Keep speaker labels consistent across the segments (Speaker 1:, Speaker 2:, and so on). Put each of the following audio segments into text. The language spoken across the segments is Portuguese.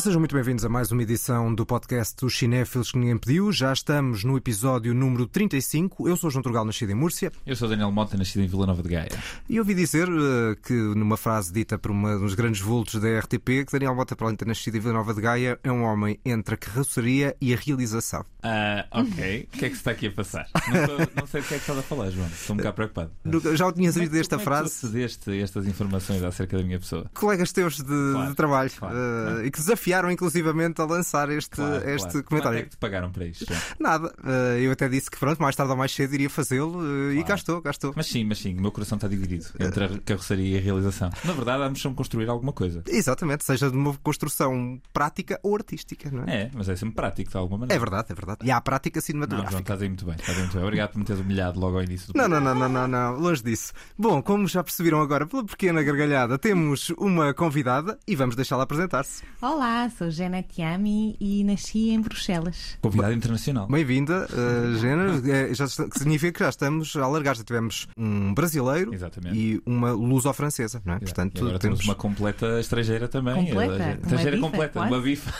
Speaker 1: Sejam muito bem-vindos a mais uma edição do podcast dos Cinéfilos que ninguém pediu. Já estamos no episódio número 35. Eu sou João Turgal, nascido em Múrcia.
Speaker 2: Eu sou Daniel Mota, nascido em Vila Nova de Gaia.
Speaker 1: E ouvi dizer uh, que, numa frase dita por uma, um dos grandes vultos da RTP, que Daniel Mota, para além de ter nascido em Vila Nova de Gaia, é um homem entre a carroçaria e a realização.
Speaker 2: Ah, ok. O que é que se está aqui a passar? Não, tô- não sei do que é que estás a falar, João. Estou um bocado preocupado.
Speaker 1: Já o tinhas
Speaker 2: Como
Speaker 1: ouvido
Speaker 2: que-
Speaker 1: esta
Speaker 2: como é que tu
Speaker 1: frase?
Speaker 2: estas informações acerca da minha pessoa?
Speaker 1: Colegas teus de,
Speaker 2: Claro,
Speaker 1: de trabalho
Speaker 2: claro,
Speaker 1: uh,
Speaker 2: claro.
Speaker 1: e que desafiaram inclusivamente a lançar este,
Speaker 2: Claro,
Speaker 1: este
Speaker 2: claro. Quanto
Speaker 1: comentário.
Speaker 2: é que te pagaram para isto?
Speaker 1: Nada, uh, eu até disse que pronto, mais tarde ou mais cedo iria fazê-lo uh, e
Speaker 2: Claro.
Speaker 1: cá estou, cá estou.
Speaker 2: Mas sim, mas sim, o meu coração está dividido entre a carroçaria e a realização. Na verdade, vamos sempre construir alguma coisa.
Speaker 1: Exatamente, seja de uma construção prática ou artística, não é?
Speaker 2: É, mas é sempre prático de alguma
Speaker 1: É
Speaker 2: maneira.
Speaker 1: verdade, é verdade. E há a prática
Speaker 2: Não, João,
Speaker 1: cinematográfica.
Speaker 2: estás aí muito bem. Estás aí muito bem. Obrigado por me teres humilhado logo ao início do
Speaker 1: Não, não, não, não, não, não, longe disso. Bom, como já perceberam agora pela pequena gargalhada, temos uma convidada e vamos deixá-la apresentar-se.
Speaker 3: Olá, sou Jana Tiami e nasci em Bruxelas.
Speaker 2: Convidado internacional.
Speaker 1: Bem-vinda, uh, Gena. É, já está- que significa que já estamos a alargar. Já tivemos um brasileiro
Speaker 2: Exatamente.
Speaker 1: e uma luso-francesa, não é?
Speaker 2: Exato.
Speaker 1: Portanto,
Speaker 2: e agora temos uma completa estrangeira também.
Speaker 3: Completa? Uma
Speaker 2: Estrangeira
Speaker 3: bifa,
Speaker 2: completa,
Speaker 3: quase?
Speaker 2: uma bifa.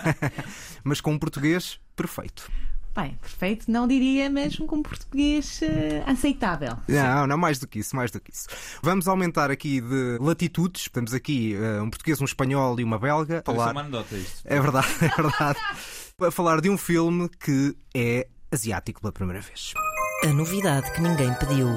Speaker 1: mas com um português perfeito.
Speaker 3: Bem, perfeito, não diria, mas com português eh, aceitável.
Speaker 1: Não, não, mais do que isso, mais do que isso. Vamos aumentar aqui de latitudes. Temos aqui uh, um português, um espanhol e uma belga. Falar...
Speaker 2: uma anedota isto.
Speaker 1: É verdade, é verdade. Para falar de um filme que é asiático pela primeira vez.
Speaker 4: A novidade que ninguém pediu.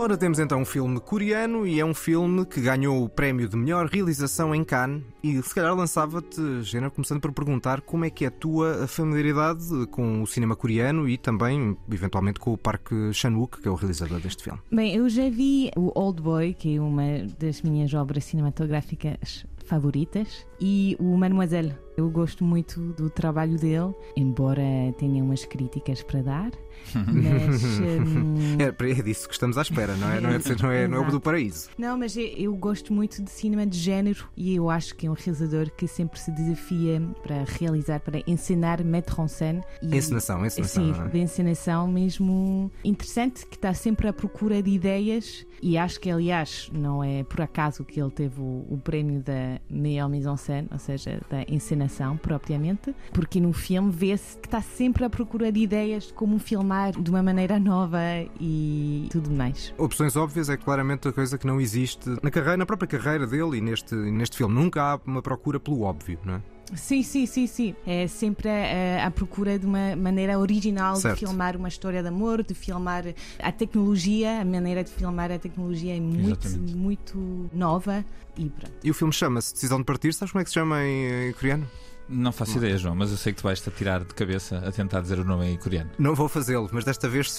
Speaker 1: Ora, temos então um filme coreano e é um filme que ganhou o prémio de melhor realização em Cannes. E se calhar lançava-te, Gena, começando por perguntar como é que é a tua familiaridade com o cinema coreano e também, eventualmente, com o Park Chan-wook, que é o realizador deste filme.
Speaker 3: Bem, eu já vi o Old Boy, que é uma das minhas obras cinematográficas favoritas, e o Mademoiselle. Eu gosto muito do trabalho dele, embora tenha umas críticas para dar, mas. hum,
Speaker 1: É, é disso que estamos à espera, não é? Não é, não é, não é o do paraíso.
Speaker 3: Não, mas eu, eu gosto muito de cinema de género e eu acho que é um realizador que sempre se desafia para realizar, para encenar, mettre en scène. E,
Speaker 1: Encenação, encenação.
Speaker 3: Sim,
Speaker 1: é?
Speaker 3: de encenação mesmo interessante, que está sempre à procura de ideias e acho que, aliás, não é por acaso que ele teve o, o prémio da meilleure mise en scène, ou seja, da encenação propriamente, porque no filme vê-se que está sempre à procura de ideias de como filmar de uma maneira nova e tudo mais.
Speaker 1: Opções óbvias é claramente a coisa que não existe na carreira, na própria carreira dele e neste, neste filme. Nunca há uma procura pelo óbvio, não é?
Speaker 3: Sim, sim, sim, sim. É sempre eh, a, procura de uma maneira original
Speaker 1: certo.
Speaker 3: de filmar uma história de amor, de filmar a tecnologia, a maneira de filmar a tecnologia é muito,
Speaker 2: Exatamente.
Speaker 3: muito nova e pronto.
Speaker 1: E o filme chama-se Decisão de Partir, sabes como é que se chama em, em coreano?
Speaker 2: Não faço não. ideia, João, mas eu sei que tu vais-te tirar de cabeça a tentar dizer o nome em coreano.
Speaker 1: Não vou fazê-lo, mas desta vez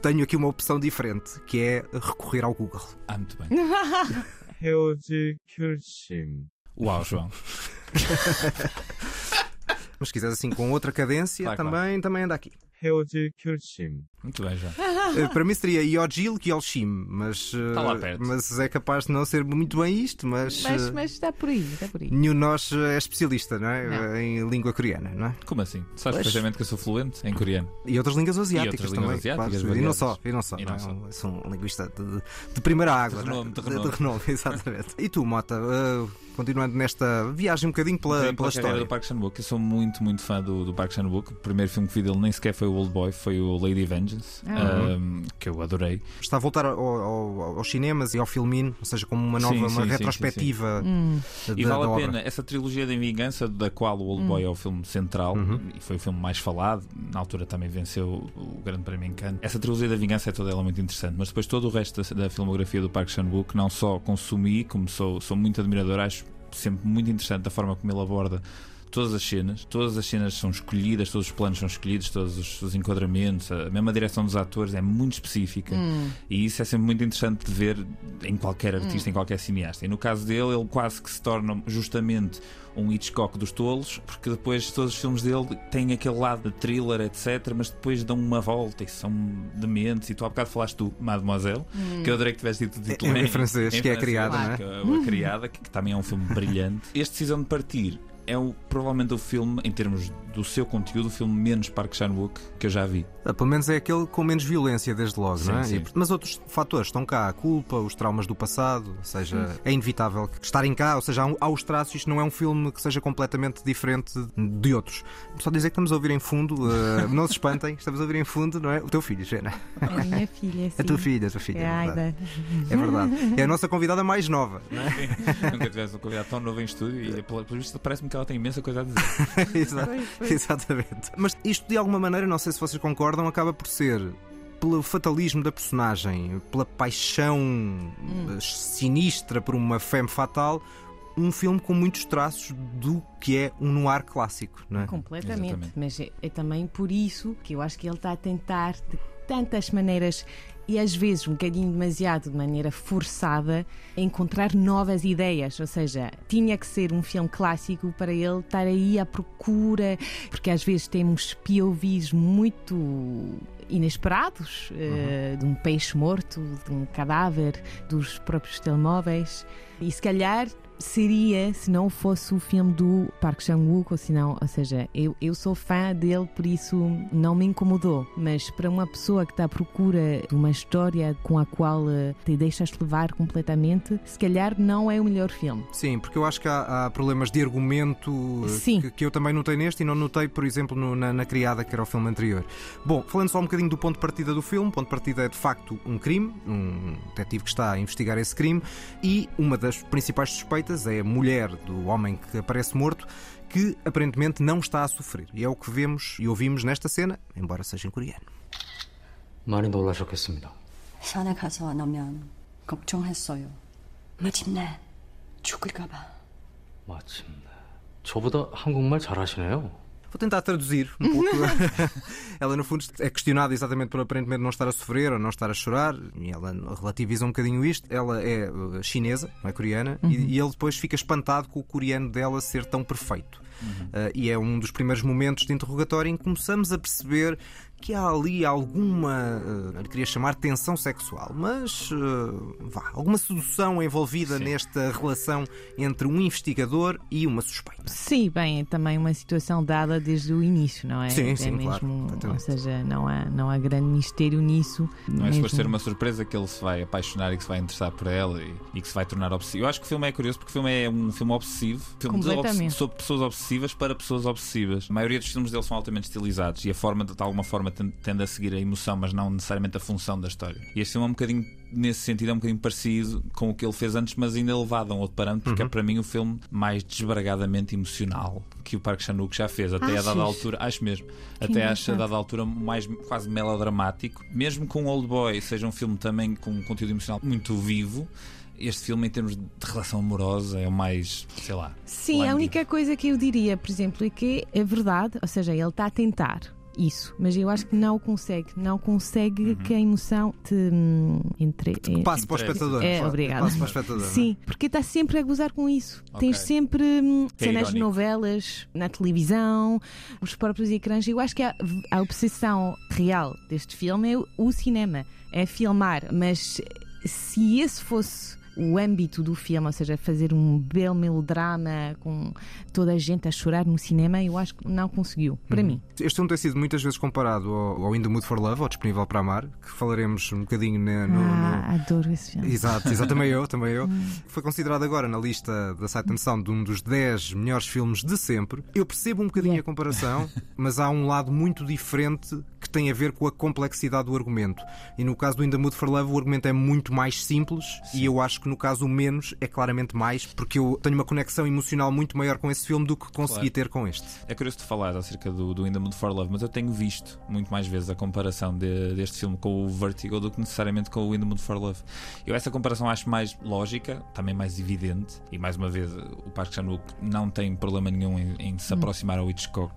Speaker 1: tenho aqui uma opção diferente, que é recorrer ao Google.
Speaker 2: Ah, muito bem. Uau, João.
Speaker 1: Mas se quiseres assim com outra cadência,
Speaker 2: Claro,
Speaker 1: também, também anda aqui.
Speaker 5: 헤어질 결심.
Speaker 2: Muito bem, João.
Speaker 1: Eh, Para mim seria Yojil Kyolshim, mas, eh,
Speaker 2: Está lá perto.
Speaker 1: mas é capaz de não ser muito bem isto, mas,
Speaker 3: Mas,
Speaker 1: eh,
Speaker 3: mas está por aí, está por aí.
Speaker 1: nenhum de nós é especialista não é?
Speaker 3: Não.
Speaker 1: em língua coreana, não é?
Speaker 2: Como assim? Sabes
Speaker 1: Pois.
Speaker 2: perfeitamente que eu sou fluente em coreano.
Speaker 1: E outras línguas asiáticas
Speaker 2: outras línguas
Speaker 1: também.
Speaker 2: asiáticas
Speaker 1: claro. E não só, e não só.
Speaker 2: E
Speaker 1: não
Speaker 2: não
Speaker 1: é?
Speaker 2: só.
Speaker 1: Um- Sou um linguista de, de primeira água.
Speaker 2: De
Speaker 1: não é?
Speaker 2: renome, de
Speaker 1: de,
Speaker 2: renome.
Speaker 1: renome, exatamente. E tu, Mota, eh, continuando nesta viagem um bocadinho pela, pela
Speaker 2: pela
Speaker 1: história.
Speaker 2: do Park Chan-wook. Eu sou muito, muito fã do, do Park Chan-wook. O primeiro filme que vi dele nem sequer foi o Old Boy, foi o Lady Vengeance,
Speaker 3: Ah.
Speaker 2: um, que eu adorei.
Speaker 1: Está a voltar ao- ao- aos cinemas e ao filmino, ou seja, como uma nova,
Speaker 2: Sim,
Speaker 1: uma
Speaker 2: sim, sim,
Speaker 1: retrospectiva
Speaker 3: Hum,
Speaker 1: da,
Speaker 2: E
Speaker 1: da
Speaker 2: vale a
Speaker 1: obra.
Speaker 2: pena. Essa trilogia da vingança, da qual o Old Boy é o filme central
Speaker 1: Uhum.
Speaker 2: e foi o filme mais falado, na altura também venceu o Grande Prémio em Cannes. Essa trilogia da vingança é toda ela muito interessante, mas depois todo o resto da, da filmografia do Park Chan-wook, não só consumi, como sou, sou muito admirador, acho sempre muito interessante a forma como ele aborda todas as cenas, todas as cenas são escolhidas, todos os planos são escolhidos, todos os, os enquadramentos, a mesma direção dos atores é muito específica
Speaker 3: hum.
Speaker 2: e isso é sempre muito interessante de ver em qualquer artista, em qualquer cineasta. E no caso dele, ele quase que se torna justamente um Hitchcock dos tolos, porque depois todos os filmes dele têm aquele lado de thriller, etc., mas depois dão uma volta e são dementes. E tu há bocado falaste do Mademoiselle, que eu adorei que tivesse dito o título
Speaker 1: Em francês, que é a criada,
Speaker 2: porque A, a criada, que, que também é um filme brilhante. Este Decisão de Partir é o, provavelmente o filme, em termos do seu conteúdo, o filme menos Park Chan-wook que eu já vi.
Speaker 1: Ah, Pelo menos é aquele com menos violência, desde logo,
Speaker 2: Sim,
Speaker 1: não é?
Speaker 2: sim.
Speaker 1: E- mas outros fatores estão cá, a culpa, os traumas do passado, ou seja, é inevitável estarem cá, ou seja, há, um- há os traços, isto não é um filme que seja completamente diferente de outros. Só dizer que estamos a ouvir em fundo, ah, não se espantem, estamos a ouvir em fundo, não é? O teu filho, Jana.
Speaker 3: É a minha filha, sim.
Speaker 1: A tua filha, a tua filha.
Speaker 3: É
Speaker 1: É verdade. É verdade. É a nossa convidada mais nova, não é?
Speaker 2: Nunca tivesse um convidado tão novo em estúdio e, pelo pelo visto, parece-me que ela tem imensa coisa a dizer.
Speaker 1: Exa- Exatamente. Mas isto, de alguma maneira, não sei se vocês concordam, acaba por ser pelo fatalismo da personagem, pela paixão eh, sinistra por uma femme fatal, um filme com muitos traços do que é um noir clássico, não é?
Speaker 3: Completamente.
Speaker 2: Exatamente.
Speaker 3: Mas é, é também por isso que eu acho que ele está a tentar de tantas maneiras e às vezes um bocadinho demasiado de maneira forçada encontrar novas ideias, ou seja, tinha que ser um filme clássico para ele estar aí à procura, porque às vezes temos POVs muito inesperados eh, de um peixe morto, de um cadáver, dos próprios telemóveis. E se calhar seria se não fosse o filme do Park Chan-wook ou se não, ou seja, eu, eu sou fã dele por isso não me incomodou, mas para uma pessoa que está à procura de uma história com a qual eh, te deixas levar completamente, se calhar não é o melhor filme.
Speaker 1: Sim, porque eu acho que há, há problemas de argumento eh, que, que eu também notei neste e não notei, por exemplo, no- na, na Criada, que era o filme anterior. Bom, falando só um bocadinho do ponto de partida do filme, o ponto de partida é de facto um crime, um detetive que está a investigar esse crime e uma das principais suspeitas é a mulher do homem que aparece morto, que aparentemente não está a sofrer. E é o que vemos e ouvimos nesta cena, embora seja em coreano.
Speaker 6: 많이 놀라셨겠습니다.
Speaker 7: 산에 가서 안 오면 걱정했어요. 마침내 죽을까봐.
Speaker 6: 마침내. 저보다 한국말 잘하시네요.
Speaker 1: Vou tentar traduzir um pouco. ela, no fundo, é questionada exatamente por aparentemente não estar a sofrer ou não estar a chorar, e ela relativiza um bocadinho isto. Ela é uh, chinesa, não é coreana, e, e ele depois fica espantado com o coreano dela ser tão perfeito. Uh, e é um dos primeiros momentos de interrogatório em que começamos a perceber que há ali alguma, não lhe queria chamar tensão sexual, mas uh, vá, alguma sedução envolvida
Speaker 2: Sim.
Speaker 1: nesta relação entre um investigador e uma suspeita.
Speaker 3: Sim, bem, é também uma situação dada desde o início, não é?
Speaker 1: Sim,
Speaker 3: é
Speaker 1: sim, claro,
Speaker 3: mesmo, ou
Speaker 1: exatamente.
Speaker 3: seja, não há, não há grande mistério nisso.
Speaker 2: Não é
Speaker 3: mesmo.
Speaker 2: suposto ser uma surpresa que ele se vai apaixonar e que se vai interessar por ela e, e que se vai tornar obsessivo. Eu acho que o filme é curioso porque o filme é um filme obsessivo, filme obs-
Speaker 3: Completamente.
Speaker 2: sobre pessoas obsessivas para pessoas obsessivas. A maioria dos filmes dele são altamente estilizados e a forma, de, de alguma forma, tende a seguir a emoção, mas não necessariamente a função da história. E este filme é um bocadinho, nesse sentido, é um bocadinho parecido com o que ele fez antes, mas ainda elevado a um outro parâmetro, porque é para mim o filme mais desbragadamente emocional que o Park Chan-wook já fez. Até a dada
Speaker 3: Achas?
Speaker 2: altura, acho mesmo, até acho a dada altura mais quase melodramático. Mesmo com Old Boy seja um filme também com um conteúdo emocional muito vivo, este filme, em termos de relação amorosa, é o mais, sei lá.
Speaker 3: Sim, a única coisa que eu diria, por exemplo, é que é verdade, ou seja, ele está a tentar isso, mas eu acho que não o consegue, não consegue
Speaker 2: Uhum.
Speaker 3: que a emoção te hum, entre. é-
Speaker 1: Passe para o espectador.
Speaker 3: É,
Speaker 1: Passe
Speaker 3: obrigada.
Speaker 1: para o espectador. é?
Speaker 3: Sim, porque está sempre a gozar com isso.
Speaker 2: Ok.
Speaker 3: Tens sempre hum,
Speaker 2: Que é
Speaker 3: cenas de novelas, na televisão, os próprios ecrãs. Eu acho que a, a obsessão real deste filme é o cinema, é filmar. Mas se esse fosse o âmbito do filme, ou seja, fazer um belo melodrama com toda a gente a chorar no cinema, eu acho que não conseguiu, para
Speaker 1: Uhum.
Speaker 3: mim.
Speaker 1: Este filme tem sido muitas vezes comparado ao, ao In the Mood for Love, ao Disponível para Amar, que falaremos um bocadinho na- no, no-
Speaker 3: Ah, adoro esse filme.
Speaker 1: Exato, exato, também eu, também eu. Foi considerado agora na lista da Sight and Sound de um dos 10 melhores filmes de sempre. Eu percebo um bocadinho
Speaker 3: Yeah.
Speaker 1: a comparação, mas há um lado muito diferente que tem a ver com a complexidade do argumento. E no caso do In the Mood for Love, o argumento é muito mais simples e eu acho que no caso o menos é claramente mais, porque eu tenho uma conexão emocional muito maior com esse filme do que consegui
Speaker 2: Claro.
Speaker 1: ter com este.
Speaker 2: É curioso de falar acerca do, do In the Mood for Love, mas eu tenho visto muito mais vezes a comparação de- deste filme com o Vertigo do que necessariamente com o In the Mood for Love. Eu essa comparação acho mais lógica, também mais evidente, e mais uma vez o Park Chan-wook não tem problema nenhum em, em se aproximar ao Hitchcock.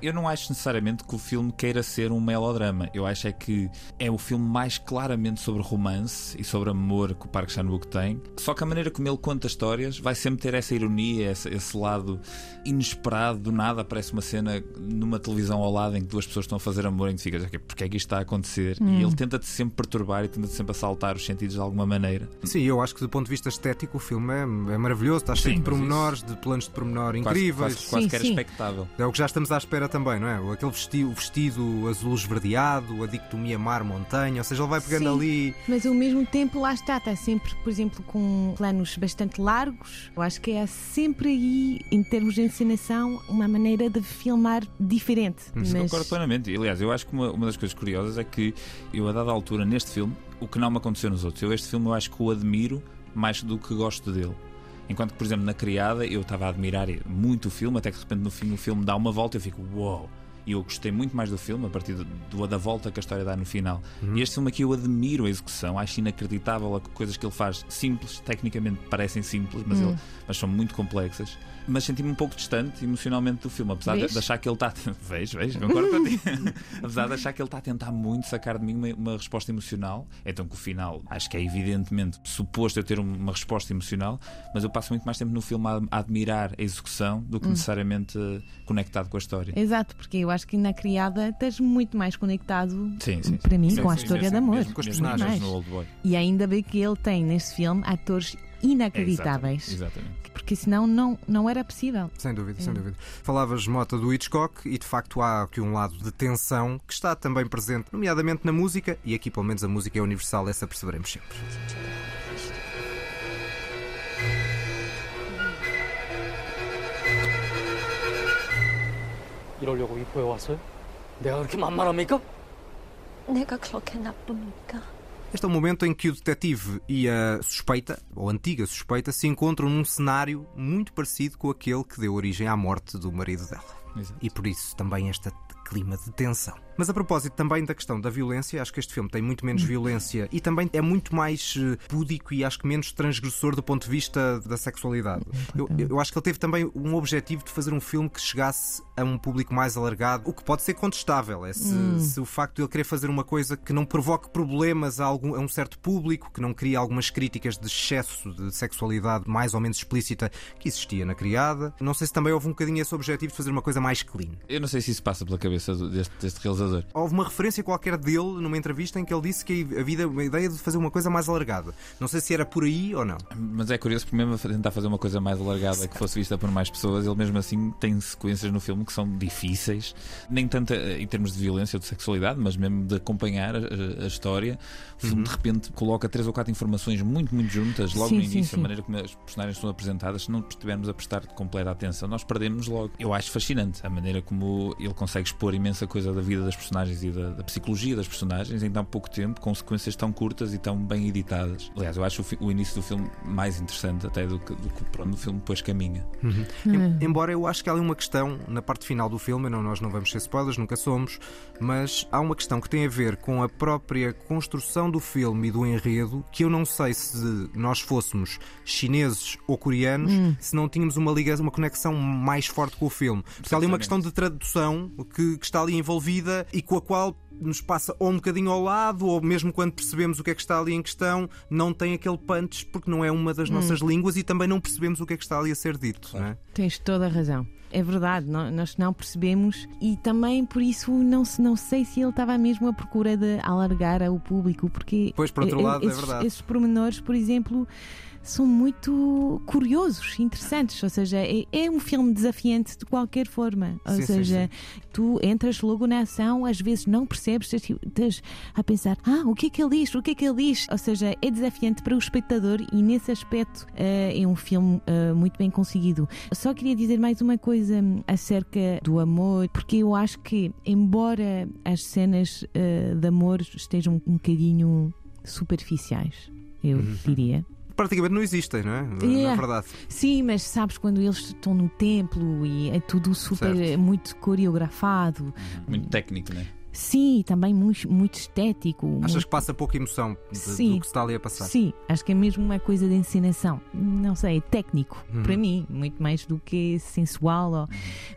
Speaker 2: Eu não acho necessariamente que o filme queira ser uma melodrama. Eu acho é que é o filme mais claramente sobre romance e sobre amor que o Park Chan-wook tem. Só que a maneira como ele conta histórias vai sempre ter essa ironia, esse, esse lado inesperado. Do nada aparece uma cena numa televisão ao lado em que duas pessoas estão a fazer amor em que ficas, "Ok, porque é que isto está a acontecer? E ele tenta-te sempre perturbar e tenta-te sempre assaltar os sentidos de alguma maneira.
Speaker 1: Sim, eu acho que do ponto de vista estético o filme é, é maravilhoso, está cheio de pormenores, de planos de pormenor
Speaker 2: Quase,
Speaker 1: incríveis.
Speaker 2: quase, quase
Speaker 3: Sim,
Speaker 2: que era
Speaker 3: sim.
Speaker 2: expectável.
Speaker 1: É o que já estamos à espera também, não é? Aquele vestido, o vestido azul esverdeado, a dicotomia mar-montanha, ou seja, ele vai pegando
Speaker 3: Sim.
Speaker 1: ali.
Speaker 3: Mas ao mesmo tempo, lá está, está sempre, por exemplo, com planos bastante largos. Eu acho que é sempre aí, em termos de encenação, uma maneira de filmar diferente. Mas
Speaker 2: Concordo plenamente. Aliás, eu acho que uma, uma das coisas curiosas é que eu, a dada altura, neste filme, o que não me aconteceu nos outros, eu este filme eu acho que o admiro mais do que gosto dele. Enquanto que, por exemplo, na Criada, eu estava a admirar muito o filme, até que de repente no fim o filme dá uma volta e eu fico, uau! E eu gostei muito mais do filme a partir do, do- da volta que a história dá no final. E este filme aqui eu admiro a execução, acho inacreditável a coisas que ele faz simples, tecnicamente parecem simples, mas, ele, mas são muito complexas. Mas senti-me um pouco distante emocionalmente do filme, apesar de, de achar que ele está. Vejo, vejo, concordo contigo. apesar de achar que ele está a tentar muito sacar de mim uma, uma resposta emocional. Então que o final, acho que é evidentemente suposto eu ter um- uma resposta emocional, mas eu passo muito mais tempo no filme a, a admirar a execução do que necessariamente eh, conectado com a história.
Speaker 3: Exato, porque eu acho que na criada estás muito mais conectado
Speaker 2: Sim, sim.
Speaker 3: para mim
Speaker 2: Sim,
Speaker 3: com a
Speaker 2: sim,
Speaker 3: história
Speaker 2: mesmo-
Speaker 3: de amor.
Speaker 2: mesmo-
Speaker 1: Com os personagens.
Speaker 2: no Old Boy.
Speaker 3: E ainda bem que ele tem neste filme atores inacreditáveis.
Speaker 2: Exatamente. exatamente.
Speaker 3: Porque senão não, não era possível.
Speaker 1: Sem dúvida, sem dúvida. Falavas, Mota, do Hitchcock e de facto há aqui um lado de tensão que está também presente, nomeadamente na música, e aqui pelo menos a música é universal, essa perceberemos sempre.
Speaker 6: 이러려고 입구에 왔어요? 내가 그렇게 만만합니까?
Speaker 7: 내가 그렇게 나쁩니까?
Speaker 1: Este é o momento em que o detetive e a suspeita, ou antiga suspeita, se encontram num cenário muito parecido com aquele que deu origem à morte do marido dela.
Speaker 2: Exato.
Speaker 1: E por isso também este clima de tensão. Mas a propósito também da questão da violência, acho que este filme tem muito menos violência e também é muito mais eh, púdico e acho que menos transgressor do ponto de vista da sexualidade. Eu, eu acho que ele teve também um objetivo de fazer um filme que chegasse a um público mais alargado, o que pode ser contestável. É se, se o facto de ele querer fazer uma coisa que não provoque problemas a, algum, a um certo público, que não crie algumas críticas de excesso de sexualidade mais ou menos explícita que existia na criada. Não sei se também houve um bocadinho esse objetivo de fazer uma coisa mais clean.
Speaker 2: Eu não sei se isso passa pela cabeça deste, deste realizador.
Speaker 1: Houve uma referência qualquer dele numa entrevista em que ele disse que a vida, a ideia de fazer uma coisa mais alargada. Não sei se era por aí ou não.
Speaker 2: Mas é curioso porque mesmo a tentar fazer uma coisa mais alargada que fosse vista por mais pessoas, ele mesmo assim tem sequências no filme que são difíceis, nem tanto eh, em termos de violência ou de sexualidade, mas mesmo de acompanhar a, a- história. O filme de repente coloca três ou quatro informações muito, muito juntas, logo
Speaker 3: Sim,
Speaker 2: no
Speaker 3: sim,
Speaker 2: início,
Speaker 3: sim.
Speaker 2: a maneira como as personagens são apresentadas, se não estivermos a prestar completa atenção, nós perdemos logo. Eu acho fascinante a maneira como ele consegue expor imensa coisa da vida das personagens e da, da psicologia das personagens em tão pouco tempo, com sequências tão curtas e tão bem editadas. Aliás, eu acho o, o início do filme mais interessante até do que, do que para onde o filme depois caminha.
Speaker 1: Em- Embora eu acho que há ali uma questão na parte final do filme, não, nós não vamos ser spoilers, nunca somos, mas há uma questão que tem a ver com a própria construção do filme e do enredo, que eu não sei se nós fôssemos chineses ou coreanos, se não tínhamos uma ligação, uma conexão mais forte com o filme. Porque há ali uma questão de tradução que, que está ali envolvida e com a qual nos passa ou um bocadinho ao lado, ou mesmo quando percebemos o que é que está ali em questão, não tem aquele punch porque não é uma das nossas línguas e também não percebemos o que é que está ali a ser dito. Não é?
Speaker 3: Tens toda a razão. É verdade, nó- nós não percebemos e também por isso não, se- não sei se ele estava mesmo à procura de alargar ao público, porque
Speaker 1: Pois, por outro
Speaker 3: eh,
Speaker 1: lado, é
Speaker 3: esses,
Speaker 1: verdade.
Speaker 3: esses pormenores, por exemplo, são muito curiosos, interessantes. Ou seja, é, é um filme desafiante de qualquer forma. Ou
Speaker 1: Sim, sim,
Speaker 3: seja, tu entras logo na ação, às vezes não percebes, estás, estás a pensar: ah, o que é que ele diz? O que é que ele diz? Ou seja, é desafiante para o espectador e nesse aspecto eh, é um filme eh, muito bem conseguido. Só queria dizer mais uma coisa hum, acerca do amor, porque eu acho que, embora as cenas eh, de amor estejam um bocadinho superficiais, eu
Speaker 1: Uhum.
Speaker 3: diria.
Speaker 1: Praticamente não existem, não é? Na
Speaker 3: Yeah.
Speaker 1: verdade.
Speaker 3: Sim, mas sabes quando eles estão no templo e é tudo super
Speaker 1: Certo.
Speaker 3: muito coreografado.
Speaker 2: Muito técnico, né?
Speaker 3: Sim, também muito, muito estético.
Speaker 1: Achas
Speaker 3: muito-
Speaker 1: que passa pouca emoção de-
Speaker 3: Sim.
Speaker 1: do que se está ali a passar?
Speaker 3: Sim, acho que é mesmo uma coisa de encenação. Não sei, é técnico
Speaker 1: Uhum.
Speaker 3: para mim, muito mais do que sensual. ou-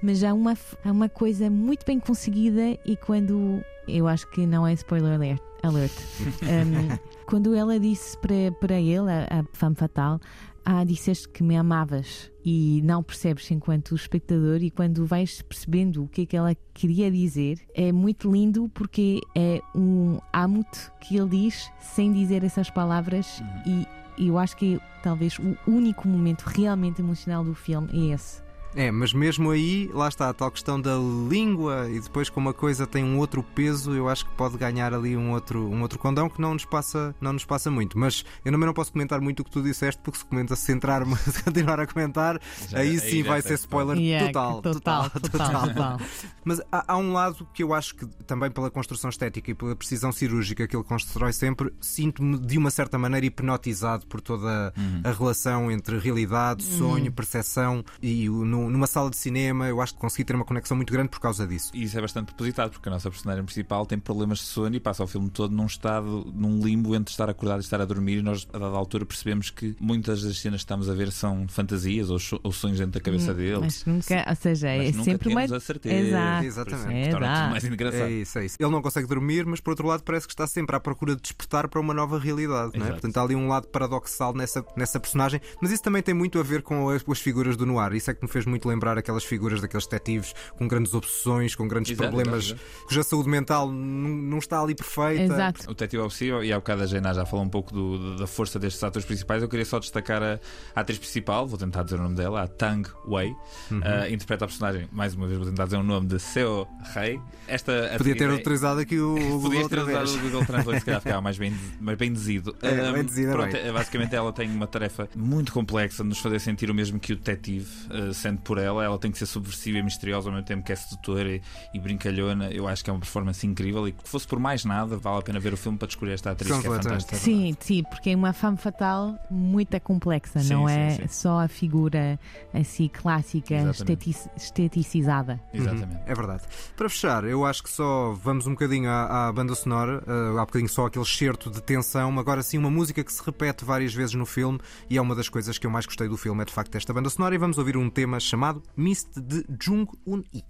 Speaker 3: Mas há uma, há uma coisa muito bem conseguida e quando. Eu acho que não é spoiler alert. alert. Um, quando ela disse para, para ele, a, a femme fatal, ah, disseste que me amavas e não percebes enquanto espectador e quando vais percebendo o que é que ela queria dizer é muito lindo porque é um amo-te que ele diz sem dizer essas palavras e eu acho que talvez o único momento realmente emocional do filme é esse.
Speaker 1: É, mas mesmo aí, lá está a tal questão da língua e depois como a coisa tem um outro peso, eu acho que pode ganhar ali um outro, um outro condão que não nos passa, não nos passa muito. Mas eu também não posso comentar muito o que tu disseste, porque se comenta se centrar-me se continuar a comentar,
Speaker 2: Já-
Speaker 1: aí
Speaker 2: aí
Speaker 1: sim
Speaker 2: já
Speaker 1: vai ser spoiler
Speaker 3: Yeah,
Speaker 1: total,
Speaker 3: total, total, total.
Speaker 1: Mas há, há um lado que eu acho que também pela construção estética e pela precisão cirúrgica que ele constrói sempre, sinto-me de uma certa maneira hipnotizado por toda a relação entre realidade, sonho, percepção e o- no- numa sala de cinema eu acho que consegui ter uma conexão muito grande por causa disso.
Speaker 2: E isso é bastante propositado, porque a nossa personagem principal tem problemas de sono e passa o filme todo num estado, num limbo entre estar acordado e estar a dormir. E nós, a dada altura, percebemos que muitas das cenas que estamos a ver são fantasias ou, so- ou sonhos dentro da cabeça dele.
Speaker 3: Hum, Mas nunca, ou seja,
Speaker 2: Mas
Speaker 3: é
Speaker 2: nunca
Speaker 3: sempre uma.
Speaker 2: temos a certeza.
Speaker 3: Exato.
Speaker 1: Exatamente.
Speaker 2: Isso é mais engraçado.
Speaker 1: É isso, é isso. Ele não consegue dormir, mas por outro lado parece que está sempre à procura de despertar para uma nova realidade. Não é? Portanto, há ali um lado paradoxal nessa, nessa personagem, mas isso também tem muito a ver com as, com as figuras do noir. Isso é que me fez muito lembrar aquelas figuras daqueles detetives com grandes obsessões, com grandes
Speaker 2: Exato,
Speaker 1: problemas,
Speaker 2: exato,
Speaker 1: cuja saúde mental não, está ali perfeita.
Speaker 3: Exato.
Speaker 2: O Detetive Obsessivo, e há bocado a Jana já falou um pouco do- da força destes atores principais. Eu queria só destacar a, a atriz principal, vou tentar dizer o nome dela, a Tang Wei.
Speaker 1: Uhum.
Speaker 2: Ah, interpreta a personagem, mais uma vez vou tentar dizer o nome de Seo Rei. Esta
Speaker 1: Podia ter
Speaker 2: é-
Speaker 1: autorizado aqui o, Google
Speaker 2: Podias ter usado o Google Translate, se calhar ficava mais bem, mais bem dizido.
Speaker 1: É,
Speaker 2: Ahm,
Speaker 1: bem dizido,
Speaker 2: pronto,
Speaker 1: bem.
Speaker 2: é, Basicamente, ela tem uma tarefa muito complexa de nos fazer sentir o mesmo que o detetive ah, sente por ela. Ela tem que ser subversiva e misteriosa ao mesmo tempo que é sedutora e, e brincalhona. Eu acho que é uma performance incrível e que fosse por mais nada, vale a pena ver o filme para descobrir esta atriz que é fantástica.
Speaker 3: Sim, sim, porque é uma femme fatal muito complexa,
Speaker 2: Sim,
Speaker 3: não
Speaker 2: sim,
Speaker 3: é
Speaker 2: sim.
Speaker 3: só a figura assim clássica,
Speaker 2: Exatamente.
Speaker 3: esteti- esteticizada.
Speaker 2: Exatamente.
Speaker 1: É verdade. Para fechar, eu acho que só vamos um bocadinho à, à banda sonora, uh, há bocadinho só aquele certo de tensão, agora sim uma música que se repete várias vezes no filme e é uma das coisas que eu mais gostei do filme, é de facto esta banda sonora e vamos ouvir um tema chamado Mist de Jung Un-ik.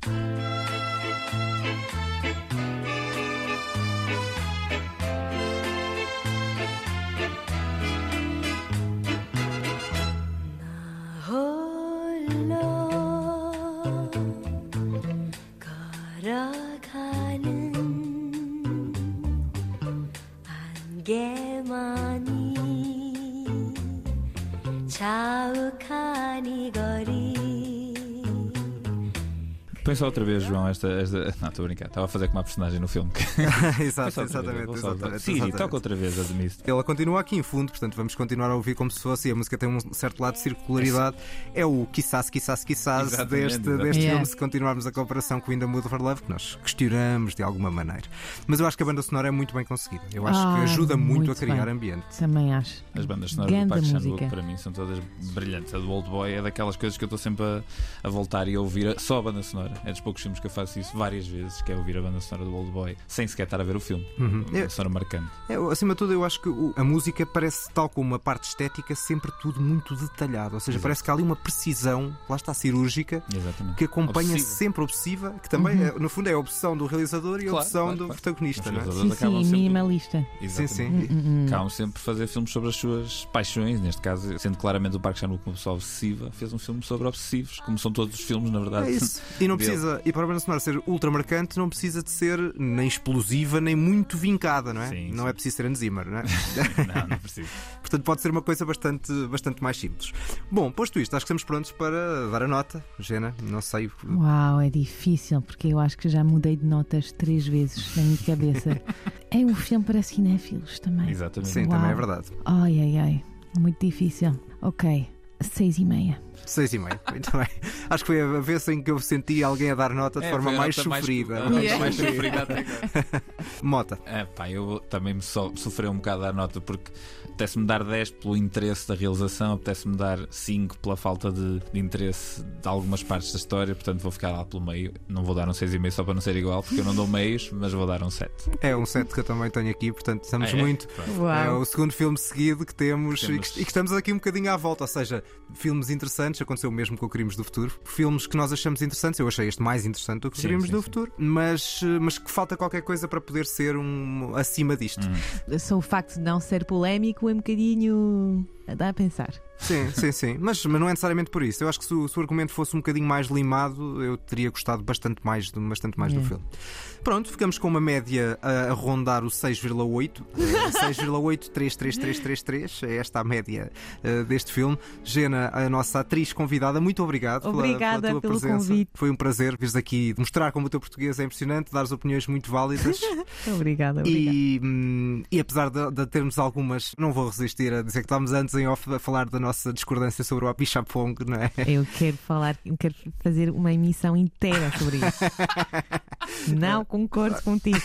Speaker 7: 홀로 걸어가는 안개만이 자욱한 이 거리
Speaker 2: Pensa outra vez, João, esta. esta... Não, estou a brincar. Estava a fazer com uma personagem no filme.
Speaker 1: Exato,
Speaker 2: vez,
Speaker 1: exatamente. exatamente.
Speaker 2: toca outra vez a Mist.
Speaker 1: Ela continua aqui em fundo, portanto vamos continuar a ouvir como se fosse. E a música tem um certo lado de circularidade. É o quissás, quissás
Speaker 2: Exatamente,
Speaker 1: deste,
Speaker 2: exatamente.
Speaker 1: deste
Speaker 3: Yeah.
Speaker 1: filme, se continuarmos a comparação com In the Mood for Love, que nós questionamos de alguma maneira. Mas eu acho que a banda sonora é muito bem conseguida. Eu acho que
Speaker 3: Ah,
Speaker 1: ajuda muito, a
Speaker 3: muito
Speaker 1: criar
Speaker 3: bem.
Speaker 1: ambiente.
Speaker 3: Também acho.
Speaker 2: As bandas sonoras do
Speaker 3: Ganda
Speaker 2: Chan-wook
Speaker 3: música.
Speaker 2: para mim são todas brilhantes. A do Old Boy é daquelas coisas que eu estou sempre a, a voltar e a ouvir só a banda sonora. É dos poucos filmes que eu faço isso várias vezes, que é ouvir a banda sonora do Old Boy sem sequer estar a ver o filme.
Speaker 1: Uhum.
Speaker 2: Uma banda
Speaker 1: É-
Speaker 2: sonora marcante.
Speaker 1: É, acima de tudo, eu acho que o- a música parece, tal como a parte estética, sempre tudo muito detalhado. Ou seja,
Speaker 2: Exato.
Speaker 1: parece que há ali uma precisão, lá está, cirúrgica,
Speaker 2: Exatamente.
Speaker 1: que acompanha
Speaker 2: Obsessiva.
Speaker 1: sempre obsessiva, que também,
Speaker 3: Uhum.
Speaker 1: é, no fundo, é a obsessão do realizador e a
Speaker 2: Claro,
Speaker 1: obsessão
Speaker 2: claro,
Speaker 1: do
Speaker 2: claro.
Speaker 1: protagonista, não é?
Speaker 3: Sim, sim,
Speaker 2: sempre-
Speaker 3: minimalista.
Speaker 1: Sim, sim.
Speaker 2: Exatamente.
Speaker 3: Hum, hum, hum.
Speaker 2: Acabam sempre fazer filmes sobre as suas paixões, neste caso, sendo claramente o Park Chan-wook uma pessoa obsessiva, fez um filme sobre obsessivos, como são todos os filmes, na verdade.
Speaker 1: É isso. E não. precisa, e para a banda sonora ser ultra marcante, não precisa de ser nem explosiva, nem muito vincada, não é?
Speaker 2: Sim,
Speaker 1: não
Speaker 2: sim.
Speaker 1: é preciso ser Hans Zimmer, não é?
Speaker 2: não, não preciso.
Speaker 1: Portanto, pode ser uma coisa bastante, bastante mais simples. Bom, posto isto, acho que estamos prontos para dar a nota. Gena, não sei.
Speaker 3: Uau, é difícil porque eu acho que já mudei de notas três vezes na minha cabeça. é um filme para cinéfilos também.
Speaker 2: Exatamente.
Speaker 1: Sim,
Speaker 3: Uau.
Speaker 1: também é verdade.
Speaker 3: Ai, ai, ai. Muito difícil. Ok, seis e meia.
Speaker 1: Seis e meio, muito bem. Acho que foi a vez em que eu senti alguém a dar nota de
Speaker 2: É,
Speaker 1: forma mais sofrida.
Speaker 3: Yeah.
Speaker 2: mais sofrida até agora.
Speaker 1: Mota.
Speaker 2: É, pá, eu também me so, sofri um bocado a nota porque apetece-me dar 10 pelo interesse da realização, apetece-me dar 5 pela falta de, de interesse de algumas partes da história, portanto vou ficar lá pelo meio. Não vou dar um 6,5 só para não ser igual, porque eu não dou meios, mas vou dar um 7.
Speaker 1: É um set que eu também tenho aqui, portanto estamos
Speaker 2: Ah, é?
Speaker 1: muito. É
Speaker 3: Uau.
Speaker 1: o segundo filme seguido que temos,
Speaker 2: Temos.
Speaker 1: E, que, e que estamos aqui um bocadinho à volta, ou seja, filmes interessantes, aconteceu o mesmo com o Crimes do Futuro, filmes que nós achamos interessantes, eu achei este mais interessante do que o
Speaker 2: Sim,
Speaker 1: Crimes
Speaker 2: sim,
Speaker 1: do
Speaker 2: sim.
Speaker 1: Futuro, mas, mas que falta qualquer coisa para poder ser um acima disto.
Speaker 2: Hum.
Speaker 3: Só o facto de não ser polémico é um bocadinho. Dá a pensar.
Speaker 1: Sim, sim, sim. Mas, mas não é necessariamente por isso. Eu acho que se o, se o argumento fosse um bocadinho mais limado, eu teria gostado bastante mais, do- bastante mais do
Speaker 3: Yeah.
Speaker 1: filme. Pronto, ficamos com uma média a, a rondar o 6,8. eh, 6,8333333. É esta a média eh, deste filme. Gena, a nossa atriz convidada, muito obrigado pela-
Speaker 3: Obrigada
Speaker 1: pela, tua
Speaker 3: pelo
Speaker 1: presença.
Speaker 3: convite.
Speaker 1: Foi um prazer vires aqui mostrar como o teu português é impressionante, dar as opiniões muito válidas.
Speaker 3: Obrigada, obrigada.
Speaker 1: E, hum, e apesar de, de termos algumas, não vou resistir a dizer que estávamos antes em off a falar da nossa discordância sobre o Apichapong, não é?
Speaker 3: Eu quero falar, eu quero fazer uma emissão inteira sobre isso. Não concordo contigo.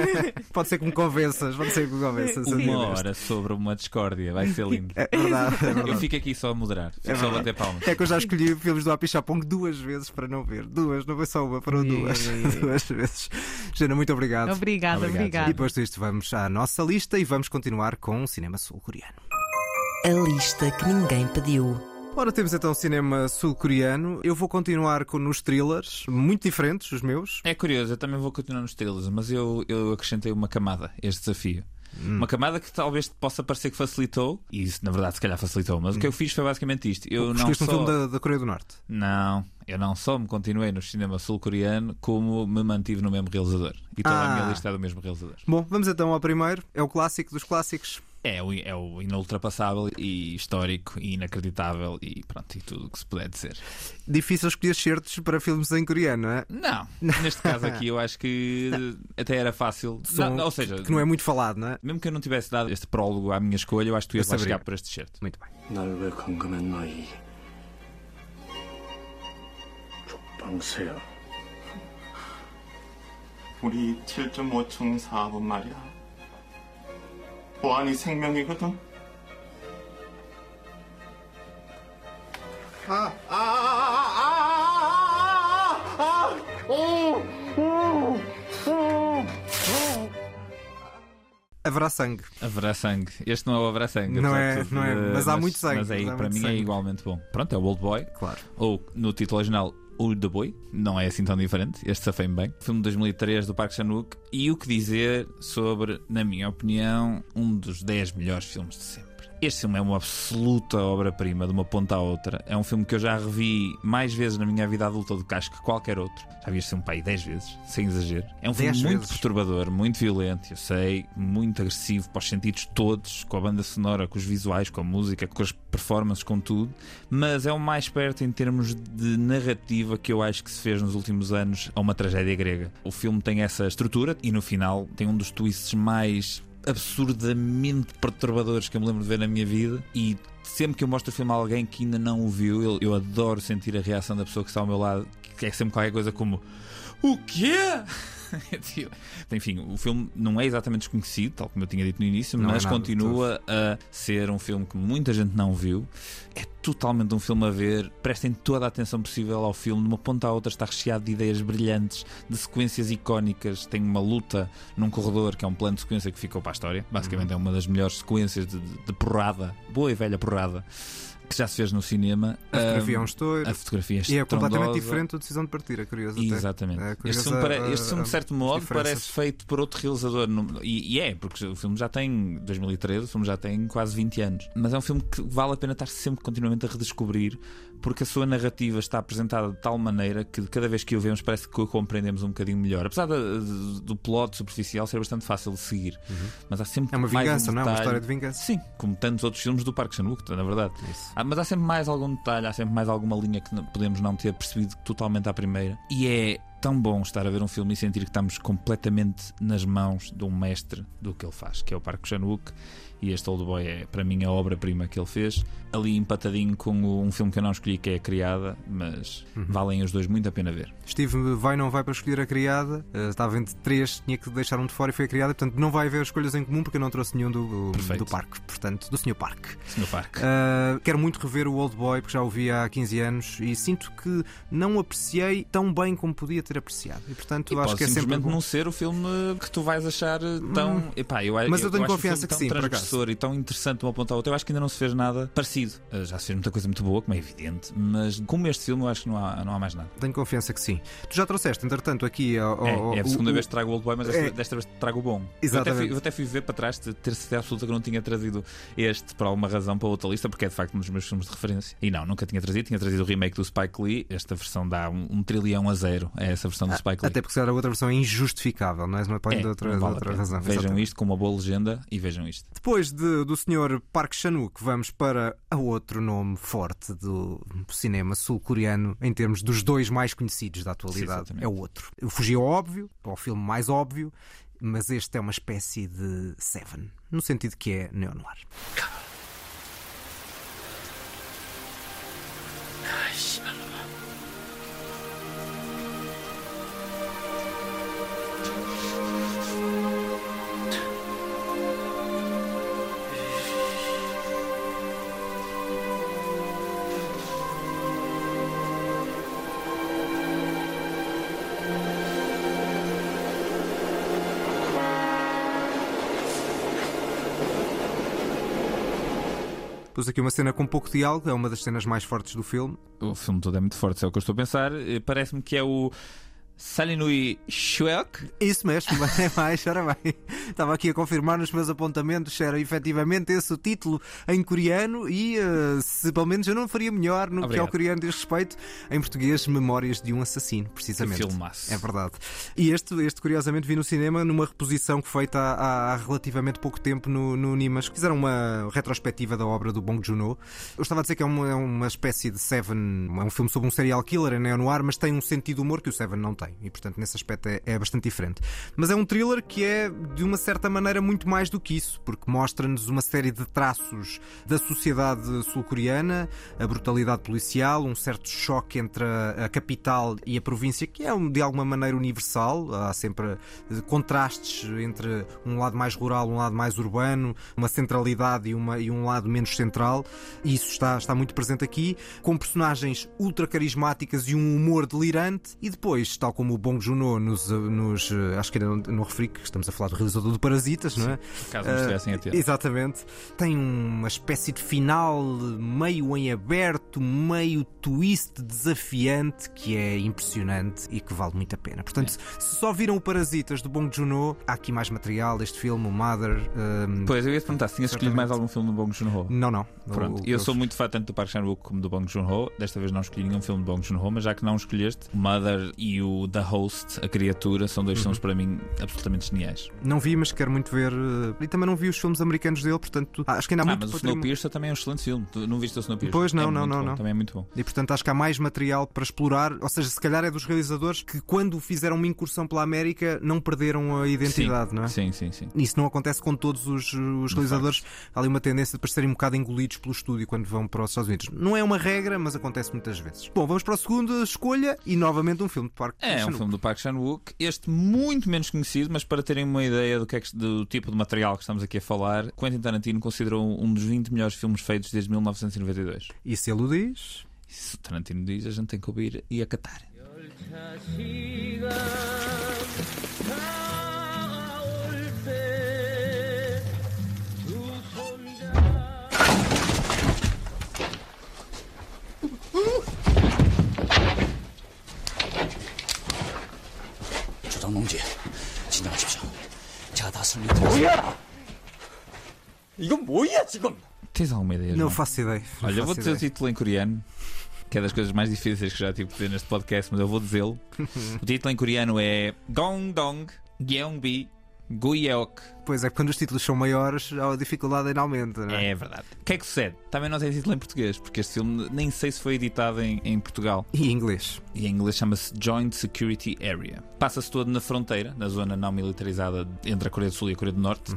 Speaker 1: Pode ser que me convenças, pode ser que me convenças.
Speaker 2: Uma hora sobre uma discórdia, vai ser lindo.
Speaker 1: É verdade, é
Speaker 2: Eu
Speaker 1: verdade.
Speaker 2: fico aqui só a moderar,
Speaker 1: É
Speaker 2: só bater palmas.
Speaker 1: É que eu já escolhi filmes do Apichapong duas vezes para não ver. Duas, não foi só uma, foram duas. duas vezes. Jana, muito obrigado.
Speaker 3: Obrigada,
Speaker 2: Obrigado,
Speaker 1: E
Speaker 3: obrigada.
Speaker 1: depois disto vamos à nossa lista e vamos continuar com o cinema sul-coreano.
Speaker 4: A lista que ninguém pediu.
Speaker 1: Ora, temos então o cinema sul-coreano. Eu vou continuar com nos thrillers, muito diferentes os meus.
Speaker 2: É curioso, eu também vou continuar nos estrelas, mas eu, eu acrescentei uma camada a este desafio. Uma camada que talvez possa parecer que facilitou, e isso na verdade se calhar facilitou, mas o que eu fiz foi basicamente isto. Eu não
Speaker 1: um
Speaker 2: só...
Speaker 1: filme da, da Coreia do Norte.
Speaker 2: Não, eu não só me continuei no cinema sul-coreano, como me mantive no mesmo realizador. E toda a
Speaker 1: Ah.
Speaker 2: minha lista é do mesmo realizador.
Speaker 1: Bom, vamos então ao primeiro. É o clássico dos clássicos.
Speaker 2: É o, é o inultrapassável e histórico e inacreditável e pronto, e tudo o que se puder dizer.
Speaker 1: Difícil escolher certos para filmes em coreano, não é?
Speaker 2: Não, neste caso aqui eu acho que até era fácil.
Speaker 1: Som
Speaker 2: Não, ou seja,
Speaker 1: que não é muito falado, não é?
Speaker 2: mesmo que eu não tivesse dado este prólogo à minha escolha, eu acho que tu ias
Speaker 1: Eu
Speaker 2: lá
Speaker 1: saberia.
Speaker 2: chegar por este certo.
Speaker 1: Muito bem.
Speaker 8: 날 왜 감금한 너희 족방새야
Speaker 5: 우리 7.5층 사업은 말이야. 보안이 생명이거든. 아, 아, 아, 아, 아, 아, 아, 오, 오, 오.
Speaker 1: Haverá sangue.
Speaker 2: Haverá sangue. Este não é o Haverá sangue.
Speaker 1: Não
Speaker 2: apesar
Speaker 1: é-
Speaker 2: de tudo,
Speaker 1: não é,
Speaker 2: eh,
Speaker 1: mas há muito sangue,
Speaker 2: Mas aí,
Speaker 1: mas há
Speaker 2: para
Speaker 1: muito
Speaker 2: mim,
Speaker 1: sangue.
Speaker 2: é igualmente bom. Pronto, é o Old Boy.
Speaker 1: Claro.
Speaker 2: Ou no título original, Old the Boy. Não é assim tão diferente. Este safei-me bem. Filme de 2003 do Park Chan-wook. E o que dizer sobre, na minha opinião, um dos 10 melhores filmes de sempre. Este filme é uma absoluta obra-prima, de uma ponta à outra. É um filme que eu já revi mais vezes na minha vida adulta do que acho que qualquer outro. Já vi este filme aí 10 vezes, sem exagero. É um filme
Speaker 1: 10
Speaker 2: muito
Speaker 1: vezes?
Speaker 2: perturbador, muito violento, eu sei, muito agressivo para os sentidos todos, com a banda sonora, com os visuais, com a música, com as performances, com tudo. Mas é o mais perto em termos de narrativa que eu acho que se fez nos últimos anos a uma tragédia grega. O filme tem essa estrutura e no final tem um dos twists mais absurdamente perturbadores que eu me lembro de ver na minha vida e sempre que eu mostro o filme a alguém que ainda não o viu, eu, eu adoro sentir a reação da pessoa que está ao meu lado, que é sempre qualquer coisa como o quê? Enfim, o filme não é exatamente desconhecido, tal como eu tinha dito no início,
Speaker 1: Não é
Speaker 2: mas
Speaker 1: nada de
Speaker 2: continua a ser um filme que muita gente não viu. É totalmente um filme a ver. Prestem toda a atenção possível ao filme. De uma ponta à outra está recheado de ideias brilhantes, de sequências icónicas. Tem uma luta num corredor que é um plano de sequência que ficou para a história. Basicamente é uma das melhores sequências de, de- de porrada, boa e velha porrada, que já se fez no cinema.
Speaker 1: A fotografia é um
Speaker 2: Ahm,
Speaker 1: estouro.
Speaker 2: a fotografia é
Speaker 1: E é completamente diferente do Decisão de Partir, é curioso.
Speaker 2: Exatamente.
Speaker 1: É curioso
Speaker 2: este filme,
Speaker 1: a-
Speaker 2: este filme, de certo modo, parece feito por outro realizador. E, e é, porque o filme já tem 2013, o filme já tem quase 20 anos. Mas é um filme que vale a pena estar sempre continuamente a redescobrir, porque a sua narrativa está apresentada de tal maneira que cada vez que o vemos parece que o compreendemos um bocadinho melhor. Apesar da- do, plot superficial ser bastante fácil de seguir. Mas há sempre
Speaker 1: É uma
Speaker 2: mais um
Speaker 1: vingança, não é? Uma história de vingança.
Speaker 2: Sim, como tantos outros filmes do Park Chan-wook, na verdade.
Speaker 1: Isso.
Speaker 2: Ah, mas há sempre mais algum detalhe, há sempre mais alguma linha que não- podemos não ter percebido totalmente à primeira. E é tão bom estar a ver um filme e sentir que estamos completamente nas mãos de um mestre do que ele faz, que é o Park Chan-wook. E este Old Boy é, para mim, a obra-prima que ele fez. Ali empatadinho com um filme que eu não escolhi, que é A Criada, mas valem os dois muito a pena ver.
Speaker 1: Steve vai ou não vai para escolher a criada? Eh, estava entre três, tinha que deixar um de fora e foi a criada. Portanto, não vai haver escolhas em comum porque eu não trouxe nenhum do, do, parque. Portanto, do Sr. Parque.
Speaker 2: Senhor Park.
Speaker 1: Uh, quero muito rever o Old Boy porque já o vi há 15 anos e sinto que não apreciei tão bem como podia ter apreciado. E portanto
Speaker 2: E
Speaker 1: acho que é sempre.
Speaker 2: simplesmente
Speaker 1: bom.
Speaker 2: não ser o filme que tu vais achar tão. Epá, eu,
Speaker 1: Mas eu tenho
Speaker 2: acho o
Speaker 1: confiança que
Speaker 2: tão
Speaker 1: sim,
Speaker 2: transgressor e tão interessante de uma ponta à outra. Eu acho que ainda não se fez nada parecido. Uh, Já se fez muita coisa muito boa, como é evidente, mas como este filme, eu acho que não há, não há mais nada.
Speaker 1: Tenho confiança que sim. Tu já trouxeste, entretanto, aqui ao. ao-
Speaker 2: É, é a segunda
Speaker 1: o-
Speaker 2: vez que trago o Old Boy, mas desta,
Speaker 1: É.
Speaker 2: desta vez trago o bom. Eu até,
Speaker 1: Exatamente.
Speaker 2: fui, eu até fui ver para trás, de ter certeza absoluta que não tinha trazido este por alguma razão para outra lista, porque é de facto um dos meus filmes de referência. E não, nunca tinha trazido. Tinha trazido o remake do Spike Lee. Esta versão dá um, um trilhão a zero. É essa versão do Spike Lee.
Speaker 1: Até porque se a outra versão é injustificável, não é? Não é
Speaker 2: É,
Speaker 1: de outra, de
Speaker 2: vale a
Speaker 1: outra razão.
Speaker 2: Vejam
Speaker 1: Exatamente.
Speaker 2: isto com uma boa legenda e vejam isto.
Speaker 1: Depois de- do Sr. Park Chan-wook, vamos para a outro nome forte do cinema sul-coreano em termos dos dois mais conhecidos da atualidade.
Speaker 2: Sim,
Speaker 1: é o outro. Eu fugi ao óbvio, ao filme mais óbvio, mas este é uma espécie de Seven, no sentido que é neo-noir. Pus aqui uma cena com pouco diálogo, é uma das cenas mais fortes do filme.
Speaker 2: O filme todo é muito forte, é o que eu estou a pensar. Eh, Parece-me que é o Salinui Shuek.
Speaker 1: Isso mesmo, é mais, ora bem. Estava aqui a confirmar nos meus apontamentos se era efetivamente esse o título em coreano e eh, se pelo menos eu não faria melhor no que
Speaker 2: Obrigado.
Speaker 1: ao coreano diz respeito, em português, Memórias de um Assassino, precisamente.
Speaker 2: Que filmaço.
Speaker 1: É verdade. E este, este curiosamente, vi no cinema numa reposição que feita há, há relativamente pouco tempo no, no Nimas. Fizeram uma retrospectiva da obra do Bong Joon-ho. Eu estava a dizer que é uma, é uma espécie de Seven, é um filme sobre um serial killer, é neo-noir, mas tem um sentido de humor que o Seven não tem. E, portanto, nesse aspecto é, é bastante diferente. Mas é um thriller que é, de uma certa maneira, muito mais do que isso, porque mostra-nos uma série de traços da sociedade sul-coreana, a brutalidade policial, um certo choque entre a, a capital e a província, que é de alguma maneira universal. Há sempre eh, contrastes entre um lado mais rural, um lado mais urbano, uma centralidade e, uma, e um lado menos central. E isso está, está muito presente aqui, com personagens ultra carismáticas e um humor delirante. E depois, tal como o Bong Joon-ho nos, eh, nos eh, acho que ainda não, não referi que estamos a falar do realizador do Parasitas, não é?
Speaker 2: Caso não estivessem a ter.
Speaker 1: Exatamente. Tem uma espécie de final meio em aberto, meio twist desafiante que é impressionante e que vale muito a pena. Portanto, se só viram o Parasitas do Bong Joon-ho, há aqui mais material deste filme, o Mother. hum,
Speaker 2: Pois, eu ia te perguntar se tinhas escolhido mais algum filme do Bong Joon-ho.
Speaker 1: Não, não.
Speaker 2: Pronto,
Speaker 1: O-
Speaker 2: eu
Speaker 1: o-
Speaker 2: sou muito fã tanto do Park Chan-wook como do Bong Joon-ho. Desta vez não escolhi nenhum filme do Bong Joon-ho, mas já que não escolheste, o Mother e o The Host, a criatura, são dois filmes para mim absolutamente geniais.
Speaker 1: Não vi, mas quero muito ver. eh, E também não vi os filmes americanos dele, portanto, acho que ainda há
Speaker 2: Ah,
Speaker 1: muito
Speaker 2: mas o
Speaker 1: uma-
Speaker 2: Snowpiercer também é um excelente filme. Tu não viste o Snowpiercer?
Speaker 1: Pois não,
Speaker 2: É
Speaker 1: não, não,
Speaker 2: bom,
Speaker 1: não.
Speaker 2: Também é muito bom.
Speaker 1: E portanto acho que há mais material para explorar, ou seja, se calhar é dos realizadores que quando fizeram uma incursão pela América não perderam a identidade,
Speaker 2: sim,
Speaker 1: não é?
Speaker 2: Sim, sim, sim.
Speaker 1: Isso não acontece com todos os, os realizadores. Há ali uma tendência de parecerem um bocado engolidos pelo estúdio quando vão para os Estados Unidos. Não é uma regra, mas acontece muitas vezes. Bom, vamos para a segunda escolha e novamente um filme de Park
Speaker 2: É um
Speaker 1: Chan-wook.
Speaker 2: filme do Park Chan-wook, este muito menos conhecido, mas para terem uma ideia do, que é que- do tipo de material que estamos aqui a falar, Quentin Tarantino considerou um dos 20 melhores filmes feitos desde 1992.
Speaker 1: E se ele o diz?
Speaker 2: E se o Tarantino diz, a gente tem que ouvir e acatar.
Speaker 9: 조정농지 진정하십시오. 제가 다 설명드리겠습니다.
Speaker 6: 뭐야? 이건 뭐야 지금?
Speaker 2: Tens alguma ideia?
Speaker 1: Não
Speaker 2: João?
Speaker 1: faço ideia. Não
Speaker 2: Olha, eu vou
Speaker 1: faço
Speaker 2: dizer o
Speaker 1: ideia.
Speaker 2: título em coreano, que é das coisas mais difíceis que já tive de dizer neste podcast, mas eu vou dizê-lo. o título em coreano é Gong Dong Gyeongbi Guyeok.
Speaker 1: Pois é, quando os títulos são maiores, a dificuldade ainda aumenta, não é?
Speaker 2: É verdade. O que é que sucede? Também não tem título em português, porque este filme nem sei se foi editado em, em Portugal.
Speaker 1: E em inglês.
Speaker 2: E em inglês chama-se Joint Security Area. Passa-se todo na fronteira, na zona não militarizada entre a Coreia do Sul e a Coreia do Norte,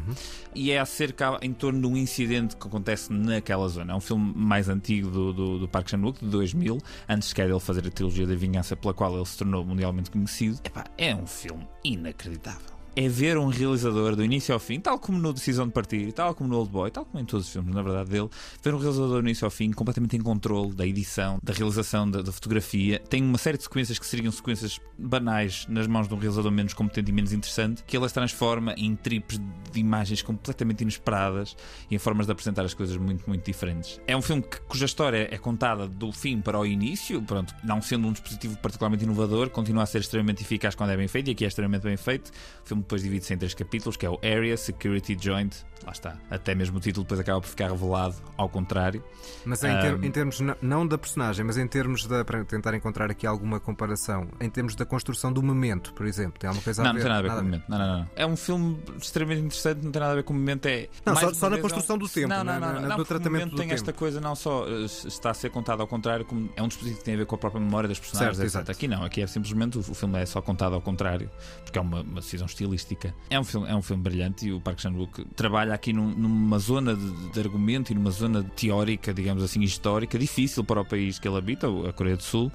Speaker 2: e é acerca em torno de um incidente que acontece naquela zona. É um filme mais antigo do, do, do Park Chan-wook, de 2000, antes sequer dele fazer a trilogia da vingança pela qual ele se tornou mundialmente conhecido. Epá, é um filme inacreditável. É ver um realizador do início ao fim, tal como no Decisão de Partir, tal como no Old Boy, tal como em todos os filmes, na verdade, dele, ver um realizador do início ao fim completamente em controle da edição, da realização, da, da fotografia. Tem uma série de sequências que seriam sequências banais nas mãos de um realizador menos competente e menos interessante, que ele as transforma em tripes de imagens completamente inesperadas e em formas de apresentar as coisas muito, muito diferentes. É um filme que- cuja história é contada do fim para o início, pronto, não sendo um dispositivo particularmente inovador, continua a ser extremamente eficaz quando é bem feito e aqui é extremamente bem feito. O filme depois divide-se em três capítulos, que é o Area, Security, Joint. Lá está. Até mesmo o título depois acaba por ficar revelado ao contrário.
Speaker 1: Mas em, ter-
Speaker 2: Ahm.
Speaker 1: em termos, não da personagem, mas em termos da. para tentar encontrar aqui alguma comparação, em termos da construção do momento, por exemplo, tem alguma coisa
Speaker 2: Não,
Speaker 1: a
Speaker 2: não
Speaker 1: ver?
Speaker 2: tem nada a ver com o momento. Não, não, não. É um filme extremamente interessante, não tem nada a ver com o momento. É
Speaker 1: Não, só- só na construção
Speaker 2: é um-
Speaker 1: do tempo,
Speaker 2: não, não, não, não,
Speaker 1: do tratamento
Speaker 2: momento
Speaker 1: do
Speaker 2: tem
Speaker 1: tempo.
Speaker 2: esta coisa não só eh, está a ser contado ao contrário, como é um dispositivo que tem a ver com a própria memória das personagens,
Speaker 1: Certo, exato.
Speaker 2: Aqui não, aqui é simplesmente o, o filme é só contado ao contrário, porque é uma, uma decisão estilística. É um filme, é um filme brilhante e o Park Chan-wook trabalha aqui num- numa zona de, de argumento e numa zona teórica, digamos assim, histórica, difícil para o país que ele habita, a Coreia do Sul.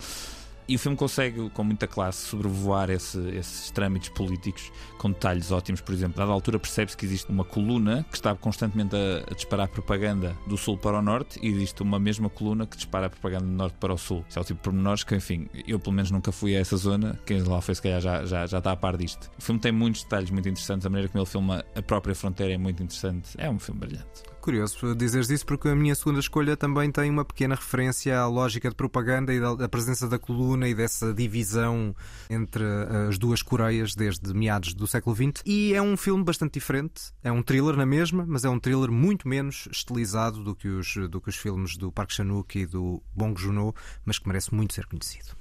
Speaker 2: E o filme consegue, com muita classe, sobrevoar esse- esses trâmites políticos com detalhes ótimos. Por exemplo, a dada altura percebe-se que existe uma coluna que está constantemente a, a disparar propaganda do sul para o norte e existe uma mesma coluna que dispara propaganda do norte para o sul. Isso é o tipo de pormenores que, enfim, eu pelo menos nunca fui a essa zona. Quem lá foi, se calhar, já, já, já está a par disto. O filme tem muitos detalhes muito interessantes. A maneira como ele filma a própria fronteira é muito interessante. É um filme brilhante.
Speaker 1: Curioso dizeres isso porque a minha segunda escolha também tem uma pequena referência à lógica de propaganda e da, presença da coluna e dessa divisão entre eh, as duas Coreias desde meados do século XX. E é um filme bastante diferente. É um thriller na mesma, mas é um thriller muito menos estilizado do que os, do que os filmes do Park Chan-wook e do Bong Joon-ho, mas que merece muito ser conhecido.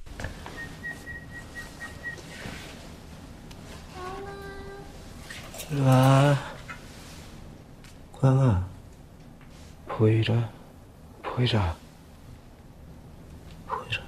Speaker 8: 이리 poeira, poeira, poeira.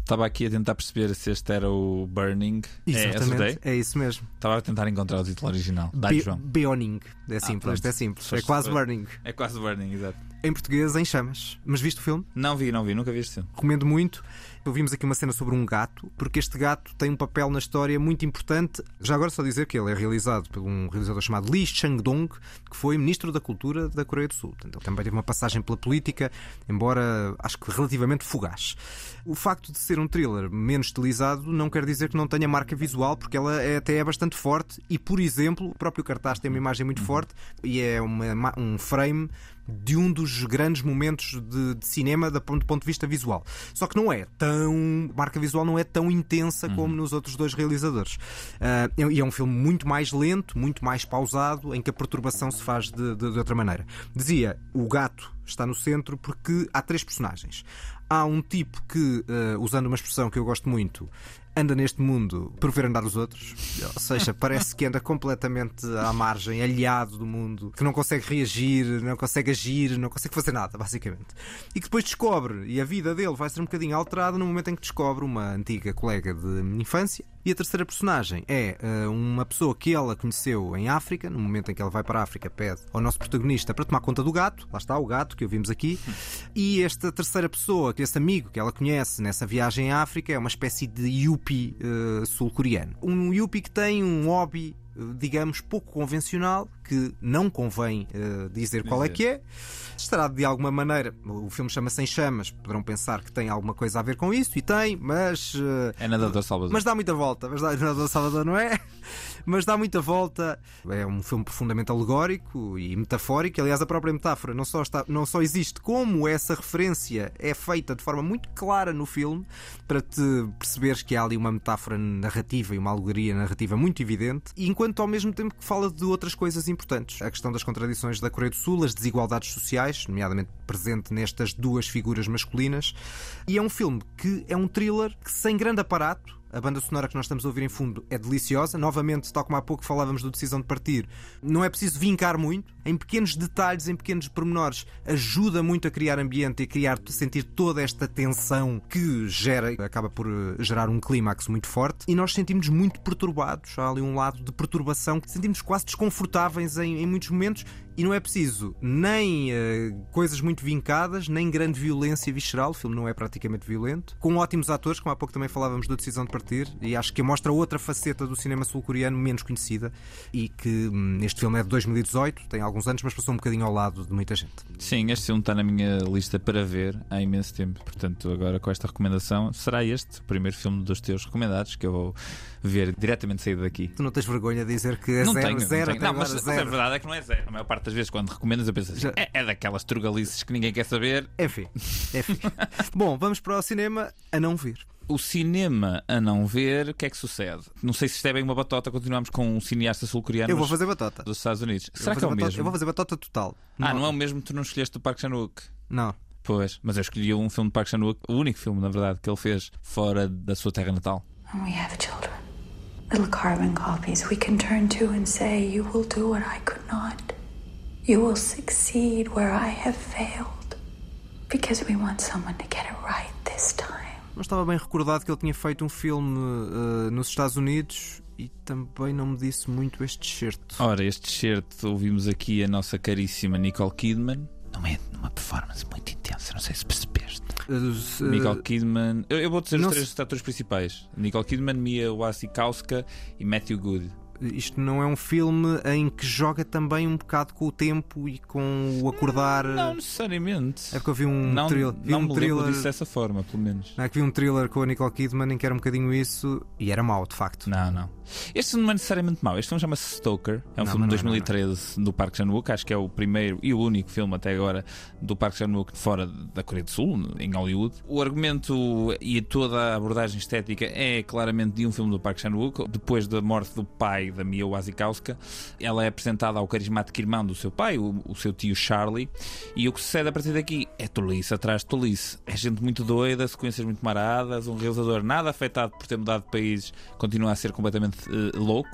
Speaker 2: Estava aqui a tentar perceber se este era o Burning. É Exatamente,
Speaker 1: é, é isso mesmo.
Speaker 2: Estava a tentar encontrar o título original.
Speaker 1: Dai,
Speaker 2: João.
Speaker 1: Burning, é, ah,
Speaker 2: é
Speaker 1: simples, ah, é simples. É quase Burning.
Speaker 2: É quase Burning, exato.
Speaker 1: Em português, em chamas. Mas viste o filme?
Speaker 2: Não vi, não vi, nunca vi este filme.
Speaker 1: Recomendo muito. Ouvimos aqui uma cena sobre um gato, porque este gato tem um papel na história muito importante. Já agora só dizer que ele é realizado por um realizador chamado Lee Chang-dong, que foi Ministro da Cultura da Coreia do Sul. Portanto, ele também teve uma passagem pela política, embora acho que relativamente fugaz. O facto de ser um thriller menos estilizado não quer dizer que não tenha marca visual, porque ela é, até é bastante forte e, por exemplo, o próprio cartaz tem uma imagem muito forte e é uma ma- um frame de um dos grandes momentos de, de cinema do ponto de vista visual. Só que não é tão. A marca visual não é tão intensa como nos outros dois realizadores. Ah, e é um filme muito mais lento, muito mais pausado, em que a perturbação se faz de, de- de outra maneira. Dizia, o gato está no centro porque há três personagens. Há um tipo que, ah, usando uma expressão que eu gosto muito, anda neste mundo por ver andar os outros. Ou seja, parece que anda completamente à margem, aliado do mundo, que não consegue reagir, não consegue agir, não consegue fazer nada, basicamente. E que depois descobre, e a vida dele vai ser um bocadinho alterada no momento em que descobre uma antiga colega de infância. E a terceira personagem é ah, uma pessoa que ela conheceu em África, no momento em que ela vai para a África, pede ao nosso protagonista para tomar conta do gato, lá está o gato que ouvimos aqui, e esta terceira pessoa, que esse amigo que ela conhece nessa viagem à África, é uma espécie de yuppie eh, sul-coreano. Um yuppie que tem um hobby, digamos, pouco convencional, que não convém eh, dizer qual é
Speaker 2: Dizer.
Speaker 1: que é. Estará de alguma maneira, o filme chama-se Em Chamas, poderão pensar que tem alguma coisa a ver com isso, e tem, mas. eh,
Speaker 2: É nadador Salvador.
Speaker 1: mas dá muita volta, mas dá, não, Salvador não é? Mas dá muita volta. É um filme profundamente alegórico e metafórico. Aliás, a própria metáfora não só, está, não só existe, como essa referência é feita de forma muito clara no filme, para te perceberes que há ali uma metáfora narrativa e uma alegoria narrativa muito evidente, e enquanto ao mesmo tempo que fala de outras coisas importantes. A questão das contradições da Coreia do Sul, as desigualdades sociais, nomeadamente presente nestas duas figuras masculinas. E é um filme que é um thriller que, sem grande aparato, A banda sonora que nós estamos a ouvir em fundo é deliciosa. Novamente, tal como há pouco falávamos do Decisão de Partir, não é preciso vincar muito. Em pequenos detalhes, em pequenos pormenores, ajuda muito a criar ambiente e a criar, sentir toda esta tensão que gera, acaba por eh, gerar um clímax muito forte. E nós sentimos muito perturbados. Há ali um lado de perturbação que sentimos quase desconfortáveis em, em muitos momentos e não é preciso nem uh, coisas muito vincadas, nem grande violência visceral. O filme não é praticamente violento. Com ótimos atores, como há pouco também falávamos da decisão de partir, e acho que mostra outra faceta do cinema sul-coreano menos conhecida e que hum, este filme é de 2018, tem alguns anos, mas passou um bocadinho ao lado de muita gente.
Speaker 2: Sim, este filme está na minha lista para ver há imenso tempo. Portanto, agora com esta recomendação, será este o primeiro filme dos teus recomendados que eu vou ver diretamente saído daqui.
Speaker 1: Tu não tens vergonha de dizer que é
Speaker 2: não
Speaker 1: zero,
Speaker 2: tenho,
Speaker 1: zero,
Speaker 2: não, tenho. não mas,
Speaker 1: zero.
Speaker 2: a verdade é que não é zero. A maior parte das vezes, quando recomendas, eu penso assim, Já... é, é daquelas trugalices que ninguém quer saber.
Speaker 1: Enfim, enfim. Bom, vamos para o cinema a não ver
Speaker 2: o cinema a não ver, o que é que sucede? Não sei se isto é bem uma batota, continuamos com um cineasta sul-coreano.
Speaker 1: Eu vou fazer batota.
Speaker 2: Dos Estados Unidos. Eu Será que é o
Speaker 1: batota,
Speaker 2: mesmo?
Speaker 1: Eu vou fazer batota total.
Speaker 2: Ah, não, não é o mesmo tu não escolheste o Park Chan-wook?
Speaker 1: Não.
Speaker 2: Pois, mas eu escolhi um filme de Park Chan-wook, o único filme, na verdade, que ele fez fora da sua terra natal.
Speaker 10: And we have children. Little carbon copies we can turn to and say, You will do what I could not. You will succeed where I have failed. Because we want someone to get it right this time.
Speaker 1: Não estava bem recordado que ele tinha feito um filme uh, nos Estados Unidos e também não me disse muito este certo.
Speaker 2: Ora, este certo ouvimos aqui a nossa caríssima Nicole Kidman. Não é numa performance muito intensa, não sei se percebeste. Uh, Nicole Kidman. Eu, eu vou dizer os três se... atores principais: Nicole Kidman, Mia Wasikowska e Matthew Good.
Speaker 1: Isto não é um filme em que joga também um bocado com o tempo e com o acordar.
Speaker 2: Não necessariamente.
Speaker 1: É porque eu vi um,
Speaker 2: não,
Speaker 1: tril... vi
Speaker 2: não
Speaker 1: um
Speaker 2: me
Speaker 1: thriller.
Speaker 2: disso dessa forma, pelo menos.
Speaker 1: É que vi um thriller com a Nicole Kidman em que era um bocadinho isso e era mau, de facto.
Speaker 2: Não, não. Este não é necessariamente mau. Este filme chama-se Stoker. É um não, filme de 2013 não, do Park Chan-wook. Acho que é o primeiro e o único filme até agora do Park Chan-wook fora da Coreia do Sul, em Hollywood. O argumento e toda a abordagem estética é claramente de um filme do Park Chan-wook. Depois da morte do pai da Mia Wasikowska, ela é apresentada ao carismático irmão do seu pai, o, o seu tio Charlie. E o que sucede a partir daqui é tolice atrás de tolice. É gente muito doida, sequências muito maradas, um realizador nada afetado por ter mudado de país, continua a ser completamente uh, louco.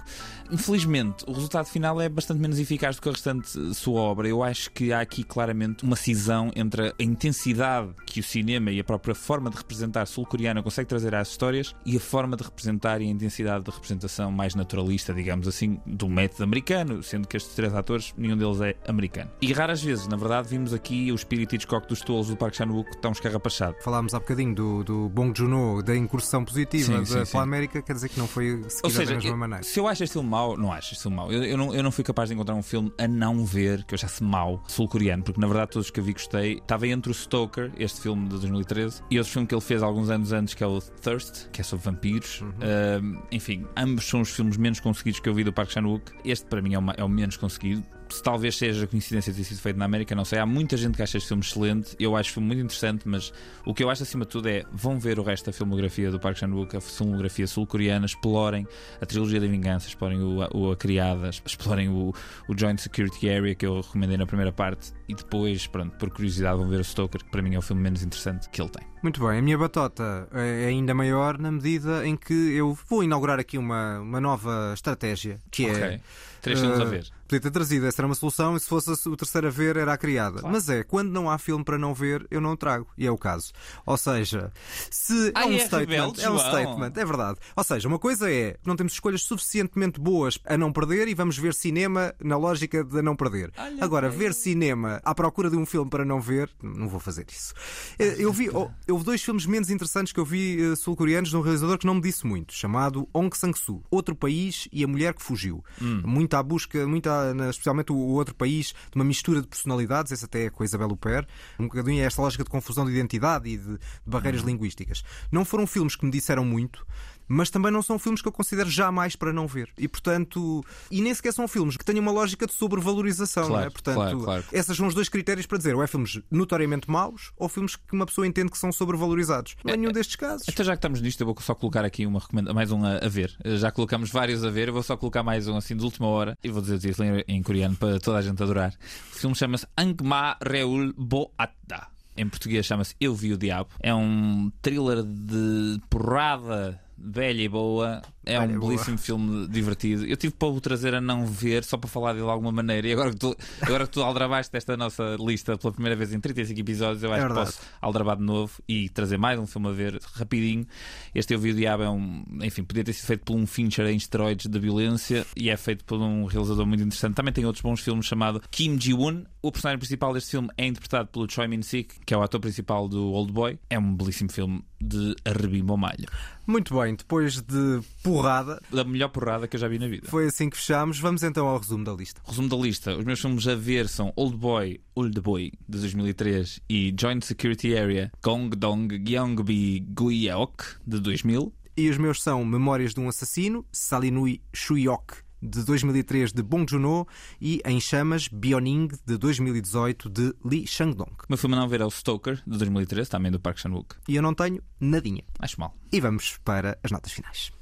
Speaker 2: Infelizmente, o resultado final é bastante menos eficaz do que a restante uh, sua obra. Eu acho que há aqui claramente uma cisão entre a intensidade que o cinema e a própria forma de representar sul-coreana consegue trazer às histórias e a forma de representar e a intensidade de representação mais naturalista, digamos assim, do método americano, sendo que estes três atores, nenhum deles é americano. E raras vezes, na verdade, vimos aqui o espírito Hitchcock dos tolos do Park Chan-wook tão escarrapachado.
Speaker 1: Falámos há bocadinho do, do Bong Joon-ho, da incursão positiva sim, da sim, sim. América, quer dizer que não foi
Speaker 2: Ou seja,
Speaker 1: mesma maneira.
Speaker 2: Se eu acho este filme mau, não acho este filme mau. Eu, eu, não, eu não fui capaz de encontrar um filme a não ver que eu achasse mau sul-coreano, porque na verdade todos os que eu vi gostei. Estava entre o Stoker, este filme de 2013, e outro filme que ele fez alguns anos antes, que é o Thirst, que é sobre vampiros. Uhum. Uh, enfim, ambos são os filmes menos conseguidos que eu vi do Park Chan-wook. Este para mim é, uma, é o menos conseguido se talvez seja coincidência de ter sido feito na América, não sei. Há muita gente que acha este filme excelente. Eu acho o filme muito interessante, mas o que eu acho acima de tudo é vão ver o resto da filmografia do Park Chan-wook, a filmografia sul-coreana, explorem a trilogia da vingança, explorem o, o A Criada, explorem o, o Joint Security Area que eu recomendei na primeira parte e depois, pronto, por curiosidade, vão ver o Stoker, que para mim é o filme menos interessante que ele tem.
Speaker 1: Muito bem, a minha batota é ainda maior na medida em que eu vou inaugurar aqui uma, uma nova estratégia que
Speaker 2: okay.
Speaker 1: é.
Speaker 2: Três filmes uh, a ver.
Speaker 1: Podia ter trazido, essa era uma solução, e se fosse o terceiro a ver, era a criada.
Speaker 2: Claro.
Speaker 1: Mas é, quando não há filme para não ver, eu não o trago. E é o caso. Ou seja, se
Speaker 2: Ai,
Speaker 1: é um
Speaker 2: é
Speaker 1: statement,
Speaker 2: rebelde,
Speaker 1: é um
Speaker 2: João.
Speaker 1: statement, é verdade. Ou seja, uma coisa é, não temos escolhas suficientemente boas a não perder e vamos ver cinema na lógica de não perder.
Speaker 2: Olha
Speaker 1: Agora,
Speaker 2: bem.
Speaker 1: ver cinema à procura de um filme para não ver, não vou fazer isso. Eu vi, oh, houve dois filmes menos interessantes que eu vi eh, sul-coreanos de um realizador que não me disse muito, chamado Ong Sang-soo, Outro País e a Mulher que Fugiu.
Speaker 2: Hum.
Speaker 1: Muito à busca, muito especialmente o outro país, de uma mistura de personalidades, esse até é com a Isabel Huppert, um bocadinho é esta lógica de confusão de identidade e de, de barreiras
Speaker 2: Uhum.
Speaker 1: linguísticas. Não foram filmes que me disseram muito, mas também não são filmes que eu considero jamais para não ver. E portanto, e nem sequer são filmes que tenham uma lógica de sobrevalorização,
Speaker 2: Claro,
Speaker 1: não é? Portanto,
Speaker 2: claro, claro.
Speaker 1: esses são os dois critérios para dizer ou é filmes notoriamente maus ou filmes que uma pessoa entende que são sobrevalorizados. Não é nenhum destes casos.
Speaker 2: Então, já que estamos nisto, eu vou só colocar aqui uma mais um a, a ver. Já colocamos vários a ver, eu vou só colocar mais um assim de última hora e vou dizer o título em, em coreano para toda a gente adorar. O filme chama-se Angma Reul Boatta. Em português chama-se Eu Vi o Diabo. É um thriller de porrada velha e boa. É
Speaker 1: Velha
Speaker 2: um
Speaker 1: boa.
Speaker 2: belíssimo filme divertido. Eu tive para o trazer a não ver, só para falar dele de alguma maneira. E agora que tu, agora que tu aldrabaste desta nossa lista pela primeira vez em 35 episódios, eu acho que
Speaker 1: verdade.
Speaker 2: posso aldrabar de novo e trazer mais um filme a ver rapidinho. Este Eu Vi o Diabo é um. Enfim, podia ter sido feito por um Fincher em esteroides de violência e é feito por um realizador muito interessante. Também tem outros bons filmes chamado Kim Ji-woon. O personagem principal deste filme é interpretado pelo Choi Min-sik, que é o ator principal do Old Boy. É um belíssimo filme de arrebimbo malho.
Speaker 1: Muito bem, depois de porrada,
Speaker 2: Da melhor porrada que eu já vi na vida.
Speaker 1: foi assim que fechámos. Vamos então ao resumo da lista.
Speaker 2: Resumo da lista: os meus filmes a ver são Old Boy, Old Boy, de 2003 e Joint Security Area, Gong Dong Gyeongbi Guyeok, de 2000.
Speaker 1: E os meus são Memórias de um Assassino, Salinui Shuyok, de 2003, de Bong Joon-ho, e Em Chamas, Bioning, de 2018, de Lee Chang-dong.
Speaker 2: Meu filme a não ver é o Stoker, de 2013, também do Park Chan-wook.
Speaker 1: E eu não tenho nadinha.
Speaker 2: Acho mal.
Speaker 1: E vamos para as notas finais.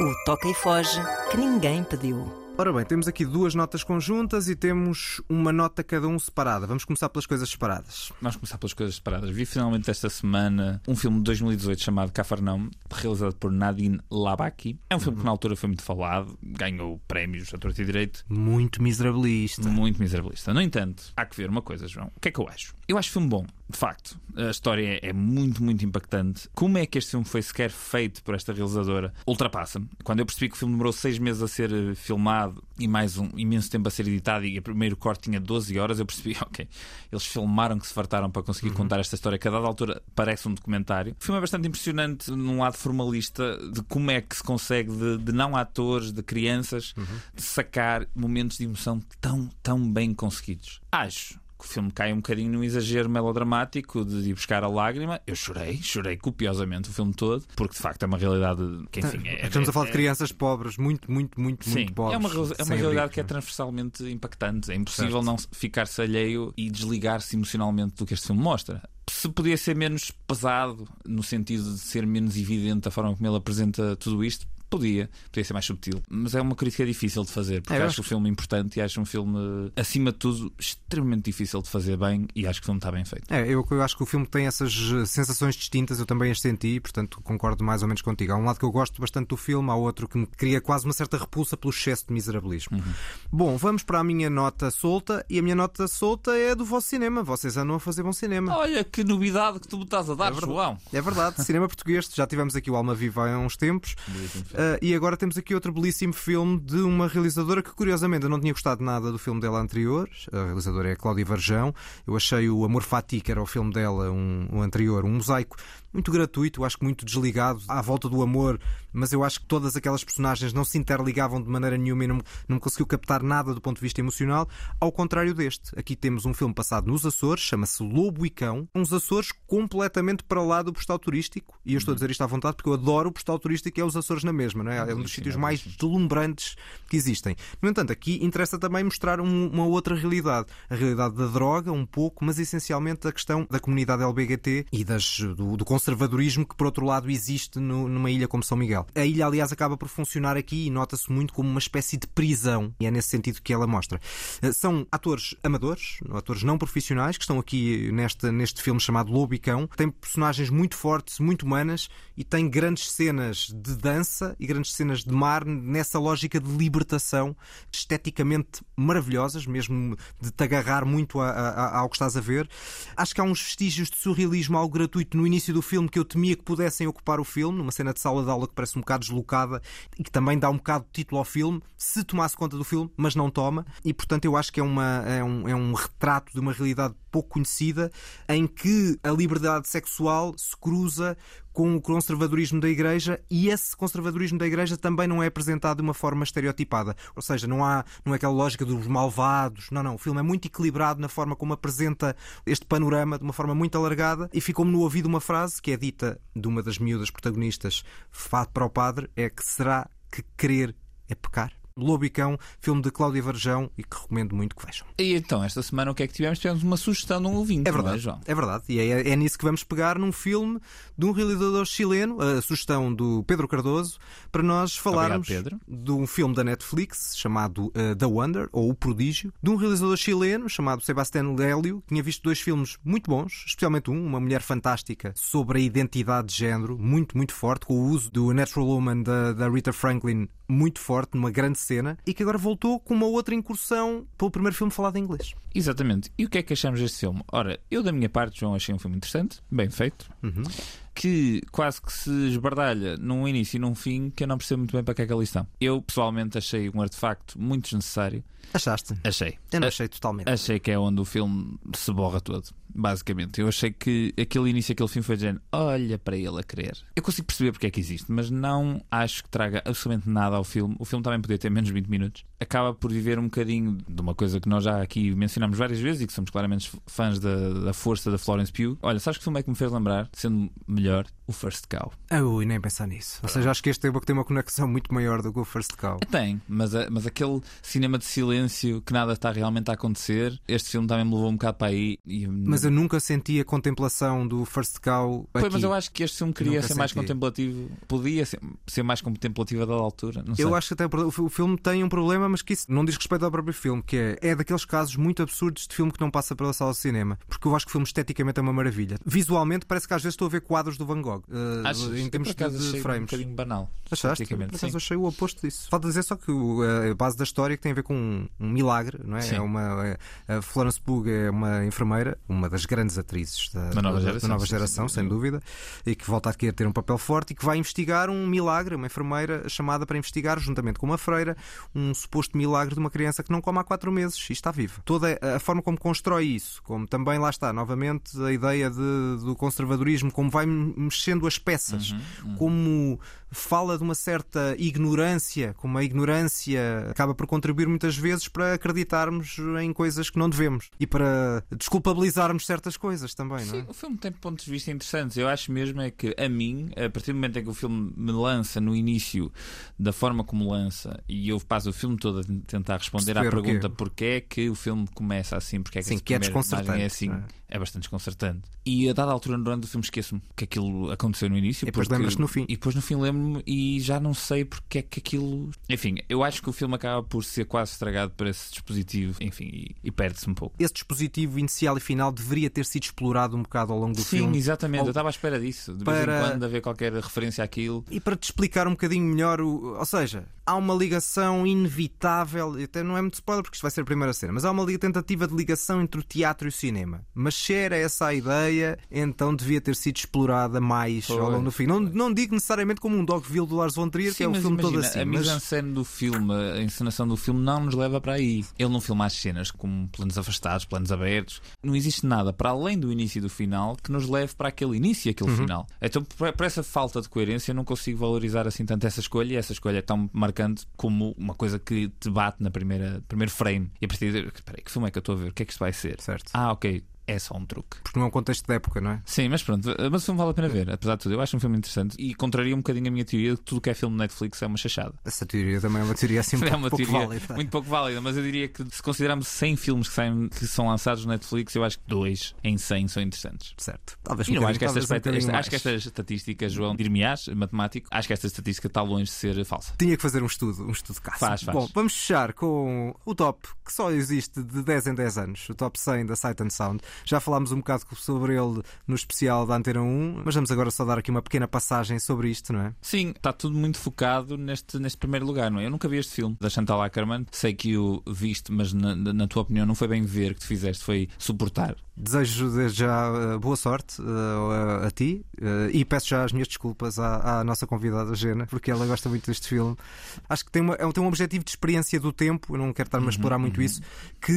Speaker 4: O toca e foge que ninguém pediu.
Speaker 1: Ora bem, temos aqui duas notas conjuntas e temos uma nota cada um separada. Vamos começar pelas coisas separadas.
Speaker 2: Vamos começar pelas coisas separadas. Vi finalmente esta semana um filme de 2018 chamado Cafarnaum, realizado por Nadine Labaki. É um filme que na altura foi muito falado, ganhou prémios a torto e direito.
Speaker 1: Muito miserabilista.
Speaker 2: Muito miserabilista. No entanto, há que ver uma coisa, João. O que é que eu acho? Eu acho o filme bom, de facto. A história é muito, muito impactante. Como é que este filme foi sequer feito por esta realizadora? Ultrapassa-me. Quando eu percebi que o filme demorou seis meses a ser eh, filmado e mais um imenso tempo a ser editado e o primeiro corte tinha 12 horas, eu percebi, ok, eles filmaram que se fartaram para conseguir contar esta história, que a dada altura parece um documentário. O filme é bastante impressionante num lado formalista de como é que se consegue de, de não atores, de crianças, de sacar momentos de emoção tão, tão bem conseguidos. Acho que o filme cai um bocadinho num exagero melodramático de ir buscar a lágrima. Eu chorei, chorei copiosamente o filme todo, porque de facto é uma realidade que, enfim, é,
Speaker 1: Estamos a falar
Speaker 2: é-
Speaker 1: de crianças pobres, muito, muito, muito,
Speaker 2: Sim,
Speaker 1: muito pobres.
Speaker 2: é uma, é uma realidade
Speaker 1: abrigo,
Speaker 2: que é
Speaker 1: não
Speaker 2: transversalmente impactante. É impossível
Speaker 1: Certo.
Speaker 2: não ficar-se alheio e desligar-se emocionalmente do que este filme mostra. Se podia ser menos pesado, no sentido de ser menos evidente a forma como ele apresenta tudo isto, podia. Podia ser mais subtil. Mas é uma crítica difícil de fazer, porque
Speaker 1: É,
Speaker 2: acho
Speaker 1: acho
Speaker 2: o filme importante e acho um filme, acima de tudo, extremamente difícil de fazer bem e acho que o filme está bem feito.
Speaker 1: É, eu, eu acho que o filme tem essas eh, sensações distintas, eu também as senti, portanto concordo mais ou menos contigo. Há um lado que eu gosto bastante do filme, há outro que me cria quase uma certa repulsa pelo excesso de miserabilismo.
Speaker 2: Uhum.
Speaker 1: Bom, vamos para a minha nota solta, e a minha nota solta é do vosso cinema. Vocês andam a fazer bom cinema.
Speaker 2: Olha que novidade que tu me estás a dar, João.
Speaker 1: É verdade, cinema português. Já tivemos aqui o Alma Viva há uns tempos. Uh, e agora temos aqui outro belíssimo filme de uma realizadora que, curiosamente, eu não tinha gostado nada do filme dela anterior. A realizadora é a Cláudia Varjão. Eu achei o Amor Fati, que era o filme dela, um, o anterior, um mosaico muito gratuito, acho que muito desligado à volta do amor, mas eu acho que todas aquelas personagens não se interligavam de maneira nenhuma e não, não me conseguiu captar nada do ponto de vista emocional, ao contrário deste. Aqui temos um filme passado nos Açores, chama-se Lobo e Cão, uns Açores completamente para lá do postal turístico, e eu estou a dizer isto à vontade porque eu adoro o postal turístico e é os Açores na mesma, não é? É um dos sítios mais deslumbrantes que existem. No entanto, aqui interessa também mostrar um- uma outra realidade, a realidade da droga, um pouco, mas essencialmente a questão da comunidade LBGT e das, do, do conservadorismo que, por outro lado, existe no- numa ilha como São Miguel. A ilha, aliás, acaba por funcionar aqui e nota-se muito como uma espécie de prisão, e é nesse sentido que ela mostra. Eh, São atores amadores, atores não profissionais, que estão aqui neste, neste filme chamado Lobo e Cão. Tem personagens muito fortes, muito humanas e tem grandes cenas de dança e grandes cenas de mar nessa lógica de libertação, esteticamente maravilhosas, mesmo de te agarrar muito a- a- a- ao que estás a ver. Acho que há uns vestígios de surrealismo, algo gratuito no início do filme que eu temia que pudessem ocupar o filme, numa cena de sala de aula que parece um bocado deslocada e que também dá um bocado de título ao filme, se tomasse conta do filme, mas não toma. E portanto eu acho que é, uma, é, um, é um retrato de uma realidade pouco conhecida em que a liberdade sexual se cruza com o conservadorismo da Igreja e esse conservadorismo da Igreja também não é apresentado de uma forma estereotipada. Ou seja, não há não é aquela lógica dos malvados. Não, não. O filme é muito equilibrado na forma como apresenta este panorama de uma forma muito alargada e ficou-me no ouvido uma frase que é dita de uma das miúdas protagonistas fa- para o padre: é que será que querer é pecar? Lobo e Cão, filme de Cláudia Varjão e que recomendo muito que vejam.
Speaker 2: E então, esta semana o que é que tivemos? Tivemos uma sugestão de um ouvinte.
Speaker 1: É verdade,
Speaker 2: não João?
Speaker 1: é verdade. E é, é nisso que vamos pegar num filme de um realizador chileno, a sugestão do Pedro Cardoso, para nós falarmos
Speaker 2: Pedro.
Speaker 1: de um filme da Netflix chamado uh, The Wonder, ou O Prodígio, de um realizador chileno chamado Sebastián Lélio, que tinha visto dois filmes muito bons, especialmente um, Uma Mulher Fantástica, sobre a identidade de género, muito, muito forte, com o uso do Natural Woman da, da Rita Franklin muito forte, numa grande cena, e que agora voltou com uma outra incursão pelo primeiro filme falado em inglês.
Speaker 2: Exatamente. E o que é que achamos deste filme? Ora, eu da minha parte, João, achei um filme interessante, bem feito,
Speaker 1: Uhum.
Speaker 2: que quase que se esbardalha num início e num fim que eu não percebo muito bem para que é que ali estão. Eu, pessoalmente, achei um artefacto muito desnecessário.
Speaker 1: Achaste?
Speaker 2: Achei.
Speaker 1: Eu não achei totalmente.
Speaker 2: Achei que é onde o filme se borra todo, basicamente. Eu achei que aquele início, aquele filme foi de género, olha para ele a querer. Eu consigo perceber porque é que existe, mas não acho que traga absolutamente nada ao filme. O filme também podia ter menos de 20 minutos. Acaba por viver um bocadinho de uma coisa que nós já aqui mencionamos várias vezes e que somos claramente fãs da, da força da Florence Pugh. Olha, sabes que filme é que me fez lembrar, sendo melhor, o First Cow.
Speaker 1: Ah, Ui, nem pensar nisso. Ou seja, acho que este tem uma, tem uma conexão muito maior do que o First Cow.
Speaker 2: Tem, mas, mas aquele cinema de silêncio que nada está realmente a acontecer, este filme também me levou um bocado para aí. E,
Speaker 1: Mas eu nunca senti a contemplação do First Cow
Speaker 2: Pois,
Speaker 1: aqui.
Speaker 2: mas eu acho que este filme queria
Speaker 1: Nunca
Speaker 2: ser mais
Speaker 1: senti.
Speaker 2: contemplativo. Podia ser, ser mais contemplativo a dada altura.
Speaker 1: Eu acho que até o filme tem um problema, mas que isso não diz respeito ao próprio filme, que é, é daqueles casos muito absurdos de filme que não passa pela sala de cinema. Porque eu acho que o filme esteticamente é uma maravilha. Visualmente parece que às vezes estou a ver quadros do Van Gogh. eh,
Speaker 2: Acho
Speaker 1: em termos de,
Speaker 2: achei um
Speaker 1: frames.
Speaker 2: bocadinho banal.
Speaker 1: Achaste? Por acaso achei o oposto disso. Falta dizer só que o- a base da história que tem a ver com um, um milagre, não é?
Speaker 2: Sim.
Speaker 1: É uma, é- a Florence Pugh é uma enfermeira, uma das grandes atrizes da,
Speaker 2: Da nova geração,
Speaker 1: da nova geração, sem dúvida, e que volta a querer ter um papel forte e que vai investigar um milagre, uma enfermeira chamada para investigar, juntamente com uma freira, um suposto milagre de uma criança que não come há quatro meses e está viva. Toda a forma como constrói isso, como também lá está, novamente, a ideia de- do conservadorismo, como vai mexendo as peças,
Speaker 2: Uhum,
Speaker 1: como fala de uma certa ignorância, como a ignorância acaba por contribuir muitas vezes para acreditarmos em coisas que não devemos e para desculpabilizarmos certas coisas também, não é?
Speaker 2: Sim, o filme tem pontos de vista interessantes. Eu acho mesmo é que, a mim, a partir do momento em que o filme me lança no início, da forma como lança, e eu passo o filme todo a tentar responder à
Speaker 1: Perceber quê?
Speaker 2: pergunta porquê é que o filme começa assim, porque é que
Speaker 1: Sim, que é
Speaker 2: imagem
Speaker 1: desconcertante,
Speaker 2: é assim,
Speaker 1: não é?
Speaker 2: É bastante desconcertante. E a dada altura durante o filme esqueço-me que aquilo aconteceu no início.
Speaker 1: E depois lembras-te no fim.
Speaker 2: E depois no fim lembro-me e já não sei porque é que aquilo. Enfim, eu acho que o filme acaba por ser quase estragado por esse dispositivo, enfim, e, e perde-se um pouco.
Speaker 1: Esse dispositivo inicial e final deveria ter sido explorado um bocado ao longo do
Speaker 2: Sim,
Speaker 1: filme.
Speaker 2: exatamente.
Speaker 1: Ou-
Speaker 2: Eu estava à espera disso. De vez
Speaker 1: Para-
Speaker 2: em quando haver qualquer referência àquilo.
Speaker 1: E para te explicar um bocadinho melhor, o- ou seja, há uma ligação inevitável, até não é muito spoiler porque isto vai ser a primeira cena, mas há uma tentativa de ligação entre o teatro e o cinema. Mas era essa ideia, então devia ter sido explorada mais ao
Speaker 2: Pois,
Speaker 1: longo do filme. Não, não digo necessariamente como um Dogville do Lars von Trier, que
Speaker 2: Sim,
Speaker 1: é o
Speaker 2: mas
Speaker 1: filme
Speaker 2: imagina,
Speaker 1: todo assim.
Speaker 2: a
Speaker 1: mas-
Speaker 2: mise-en-scène do filme, a encenação do filme não nos leva para aí. Ele não filma as cenas como planos afastados, planos abertos. Não existe nada para além do início e do final que nos leve para aquele início e aquele
Speaker 1: Uhum.
Speaker 2: final. Então, por, essa falta de coerência, eu não consigo valorizar assim tanto essa escolha. E essa escolha é tão marcante como uma coisa que te bate na primeira primeiro frame. E a partir de. Espera aí, que filme é que eu estou a ver? O que é que isto vai ser?
Speaker 1: Certo.
Speaker 2: Ah, ok. É só um truque.
Speaker 1: Porque não é um contexto de época, não é?
Speaker 2: Sim, mas pronto, mas o filme vale a pena ver, apesar de tudo. Eu acho um filme interessante e contraria um bocadinho a minha teoria de que tudo que é filme de Netflix é uma chachada.
Speaker 1: Essa teoria também é uma teoria assim
Speaker 2: é uma
Speaker 1: pouco
Speaker 2: teoria
Speaker 1: válida.
Speaker 2: muito pouco válida, mas eu diria que se considerarmos 100 filmes que, saem, que são lançados no Netflix, eu acho que dois em 100 são interessantes.
Speaker 1: Certo. Talvez
Speaker 2: E não acho que, esta, esta- acho que esta estatística, João, dir-me-ás, matemático, acho que esta estatística está longe de ser falsa.
Speaker 1: Tinha que fazer um estudo, um estudo caça.
Speaker 2: Faz, faz.
Speaker 1: Bom, vamos fechar com o top que só existe de 10 em 10 anos, o top 100 da Sight and Sound. Já falámos um bocado sobre ele no especial da Antena 1, mas vamos agora só dar aqui uma pequena passagem sobre isto, não é?
Speaker 2: Sim, está tudo muito focado neste, neste primeiro lugar, não é? Eu nunca vi este filme da Chantal Ackerman, sei que o viste, mas na, na tua opinião não foi bem ver que te fizeste, foi suportar.
Speaker 1: Desejo desde já uh, boa sorte uh, a, a ti uh, e peço já as minhas desculpas à, à nossa convidada Gena, porque ela gosta muito deste filme. Acho que tem, uma, é um- tem um objetivo de experiência do tempo, eu não quero estar-me a explorar muito isso, que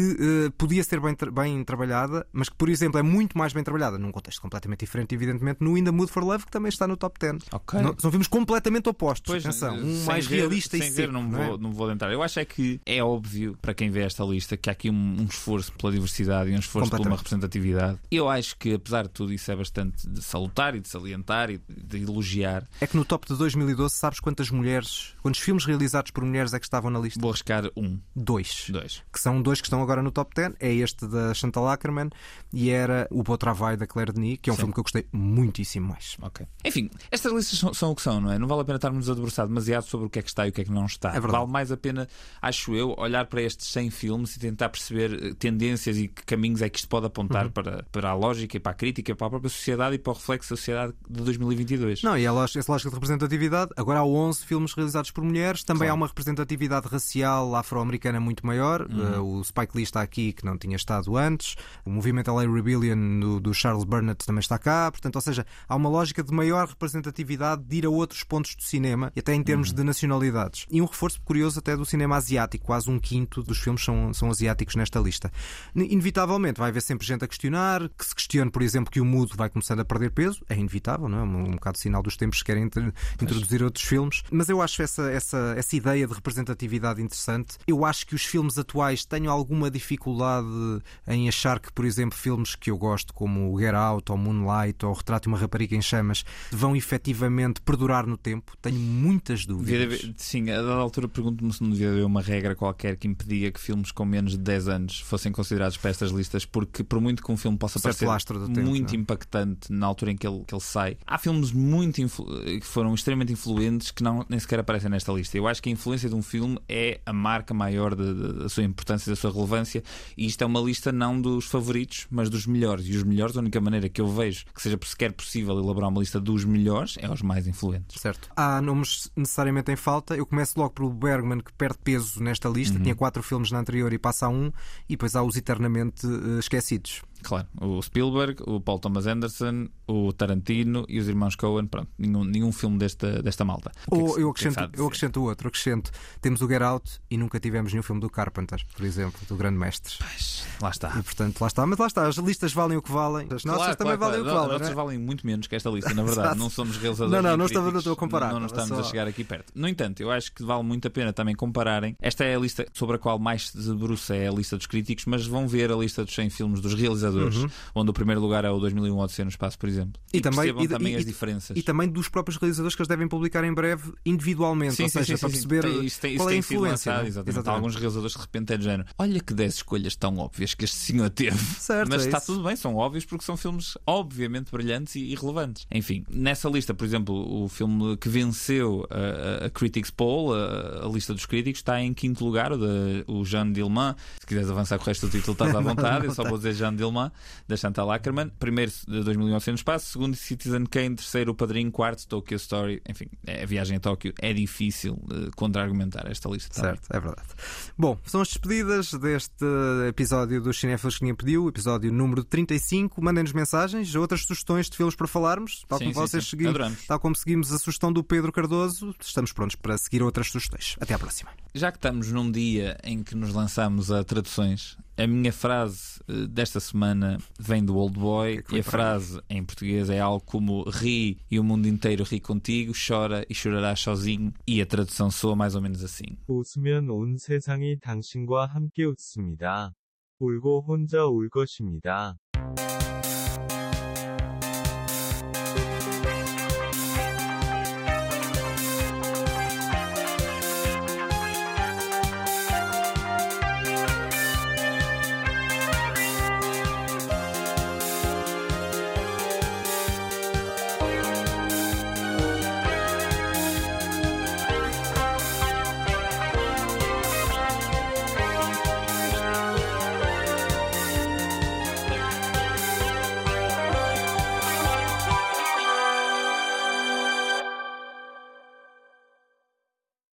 Speaker 1: uh, podia ser bem, bem trabalhada, mas que, por exemplo, é muito mais bem trabalhada, num contexto completamente diferente, evidentemente, no In the Mood for Love, que também está no top 10.
Speaker 2: Ok.
Speaker 1: Não, são filmes completamente opostos.
Speaker 2: Pois,
Speaker 1: Atenção, um
Speaker 2: sem
Speaker 1: mais
Speaker 2: ver-
Speaker 1: realista
Speaker 2: sem
Speaker 1: e
Speaker 2: ver,
Speaker 1: seco.
Speaker 2: não,
Speaker 1: não é?
Speaker 2: vou, não vou adentrar. Eu acho é que é óbvio para quem vê esta lista que há aqui um, um esforço pela diversidade e um esforço por uma representatividade. Eu acho que, apesar de tudo, isso é bastante de salutar e de salientar e de elogiar.
Speaker 1: É que no top de 2012, sabes quantas mulheres, quantos filmes realizados por mulheres é que estavam na lista?
Speaker 2: Vou arriscar um,
Speaker 1: Dois.
Speaker 2: dois.
Speaker 1: Que são dois que estão agora no top 10. É este da Chantal Ackerman e era o Beau Travail da Claire Denis, que é um
Speaker 2: Sim.
Speaker 1: filme que eu gostei muitíssimo mais.
Speaker 2: Ok. Enfim, estas listas são, são o que são, não é? Não vale a pena estarmos a debruçar demasiado sobre o que é que está e o que é que não está.
Speaker 1: É
Speaker 2: vale mais a pena, acho eu, olhar para estes 100 filmes e tentar perceber eh, tendências e que caminhos é que isto pode apontar
Speaker 1: Uhum.
Speaker 2: para, para a lógica e para a crítica, para a própria sociedade e para o reflexo da sociedade de 2022.
Speaker 1: Não, e a lógica, essa lógica de representatividade, agora há 11 filmes realizados por mulheres, também
Speaker 2: Claro.
Speaker 1: há uma representatividade racial afro-americana muito maior.
Speaker 2: Uhum.
Speaker 1: Uh, o Spike Lee está aqui, que não tinha estado antes. O movimento LA Rebellion do, do Charles Burnett também está cá. Portanto, ou seja, há uma lógica de maior representatividade de ir a outros pontos do cinema, e até em termos
Speaker 2: Uhum.
Speaker 1: de nacionalidades. E um reforço curioso até do cinema asiático. Quase um quinto dos filmes são, são asiáticos nesta lista. Inevitavelmente vai haver sempre gente a questionar, que se questione, por exemplo, que o mudo vai começando a perder peso. É inevitável, não é? Um, um bocado sinal dos tempos que querem inter- introduzir outros filmes. Mas eu acho essa, essa, essa ideia de representatividade interessante. Eu acho que os filmes atuais tenho alguma dificuldade em achar que, por exemplo, filmes que eu gosto, como o Get Out ou Moonlight ou o Retrato de uma Rapariga em Chamas, vão efetivamente perdurar no tempo. Tenho muitas dúvidas.
Speaker 2: sim, a dada altura pergunto-me se não devia haver uma regra qualquer que impedia que filmes com menos de 10 anos fossem considerados para estas listas, porque por muito que um filme possa
Speaker 1: Certo
Speaker 2: parecer
Speaker 1: do tempo,
Speaker 2: muito
Speaker 1: é?
Speaker 2: impactante na altura em que ele, que ele sai, há filmes muito que foram extremamente influentes que não, nem sequer aparecem nesta lista. Eu acho que a influência de um filme é a marca maior de- de- da sua importância e da sua relevância, e isto é uma lista não dos favoritos, mas dos melhores. E os melhores, a única maneira que eu vejo que seja sequer possível elaborar uma lista dos melhores é os mais influentes.
Speaker 1: Certo. Há nomes necessariamente em falta. Eu começo logo pelo Bergman, que perde peso nesta lista.
Speaker 2: Uhum.
Speaker 1: Tinha quatro filmes na anterior e passa a um. E depois há os eternamente eh, esquecidos.
Speaker 2: Claro, o Spielberg, o Paul Thomas Anderson, o Tarantino e os irmãos Coen, pronto, nenhum, nenhum filme desta, desta malta. Que é que
Speaker 1: Ou eu
Speaker 2: que é que se
Speaker 1: acrescento,
Speaker 2: há de
Speaker 1: eu acrescento outro. Acrescento. Temos o Get Out e nunca tivemos nenhum filme do Carpenter, por exemplo, do grande mestre.
Speaker 2: Lá está.
Speaker 1: E portanto, lá está. Mas lá está. As listas valem o que valem. As nossas
Speaker 2: Claro,
Speaker 1: também
Speaker 2: claro,
Speaker 1: valem o que valem.
Speaker 2: As nossas
Speaker 1: é?
Speaker 2: valem muito menos que esta lista, na verdade. Não somos realizadores.
Speaker 1: Não, não, não estou a comparar,
Speaker 2: Não, não
Speaker 1: estava
Speaker 2: estamos
Speaker 1: só-
Speaker 2: a chegar aqui perto. No entanto, eu acho que vale muito a pena também compararem. Esta é a lista sobre a qual mais se debruça é a lista dos críticos, mas vão ver a lista dos 100 filmes dos realizadores, onde o primeiro lugar é o 2001 Odisseia no Espaço, por exemplo.
Speaker 1: Uhum. E também-
Speaker 2: percebam
Speaker 1: e-
Speaker 2: também
Speaker 1: e-
Speaker 2: as diferenças.
Speaker 1: E também dos próprios realizadores que eles devem publicar em breve individualmente.
Speaker 2: Sim,
Speaker 1: ou
Speaker 2: sim,
Speaker 1: seja,
Speaker 2: sim,
Speaker 1: para perceber
Speaker 2: Tem- isso tem,
Speaker 1: qual
Speaker 2: isso
Speaker 1: é a influência.
Speaker 2: lançado,
Speaker 1: não é?
Speaker 2: exatamente. Há alguns realizadores de repente é de género. Olha que 10 escolhas tão óbvias que este senhor teve.
Speaker 1: Certo,
Speaker 2: Mas
Speaker 1: é
Speaker 2: está
Speaker 1: isso.
Speaker 2: tudo bem, são óbvios porque são filmes obviamente brilhantes e, e relevantes. Enfim, nessa lista, por exemplo, o filme que venceu a, a- Critics Poll, a, a lista dos críticos, está em quinto lugar, o, de, o Jean Dillman. Se quiseres avançar com o resto do título, estás à vontade. Eu só vou dizer Jean Da Chantal Ackerman. Primeiro, de 2011 no espaço. Segundo, Citizen Kane. Terceiro, O Padrinho. Quarto, Tokyo Story. Enfim, é- a viagem a Tóquio é difícil eh, contra-argumentar esta lista. também.
Speaker 1: Certo, é verdade. Bom, são as despedidas deste episódio do Cinéfilos que ninguém pediu, episódio número 35. Mandem-nos mensagens, outras sugestões de filmes para falarmos, tal
Speaker 2: Sim,
Speaker 1: como
Speaker 2: sim,
Speaker 1: vocês
Speaker 2: sim.
Speaker 1: seguimos, tal como seguimos a sugestão do Pedro Cardoso, estamos prontos para seguir outras sugestões. Até à próxima.
Speaker 2: Já que estamos num dia em que nos lançamos a traduções, a minha frase eh, desta semana vem do Old Boy
Speaker 1: que é que foi
Speaker 2: e a
Speaker 1: para
Speaker 2: frase em português é algo como ri e o mundo inteiro ri contigo, chora e chorarás sozinho e a tradução soa mais ou menos assim.
Speaker 11: 웃으면 온 세상이 당신과 함께 웃습니다. 울고 혼자 울 것입니다.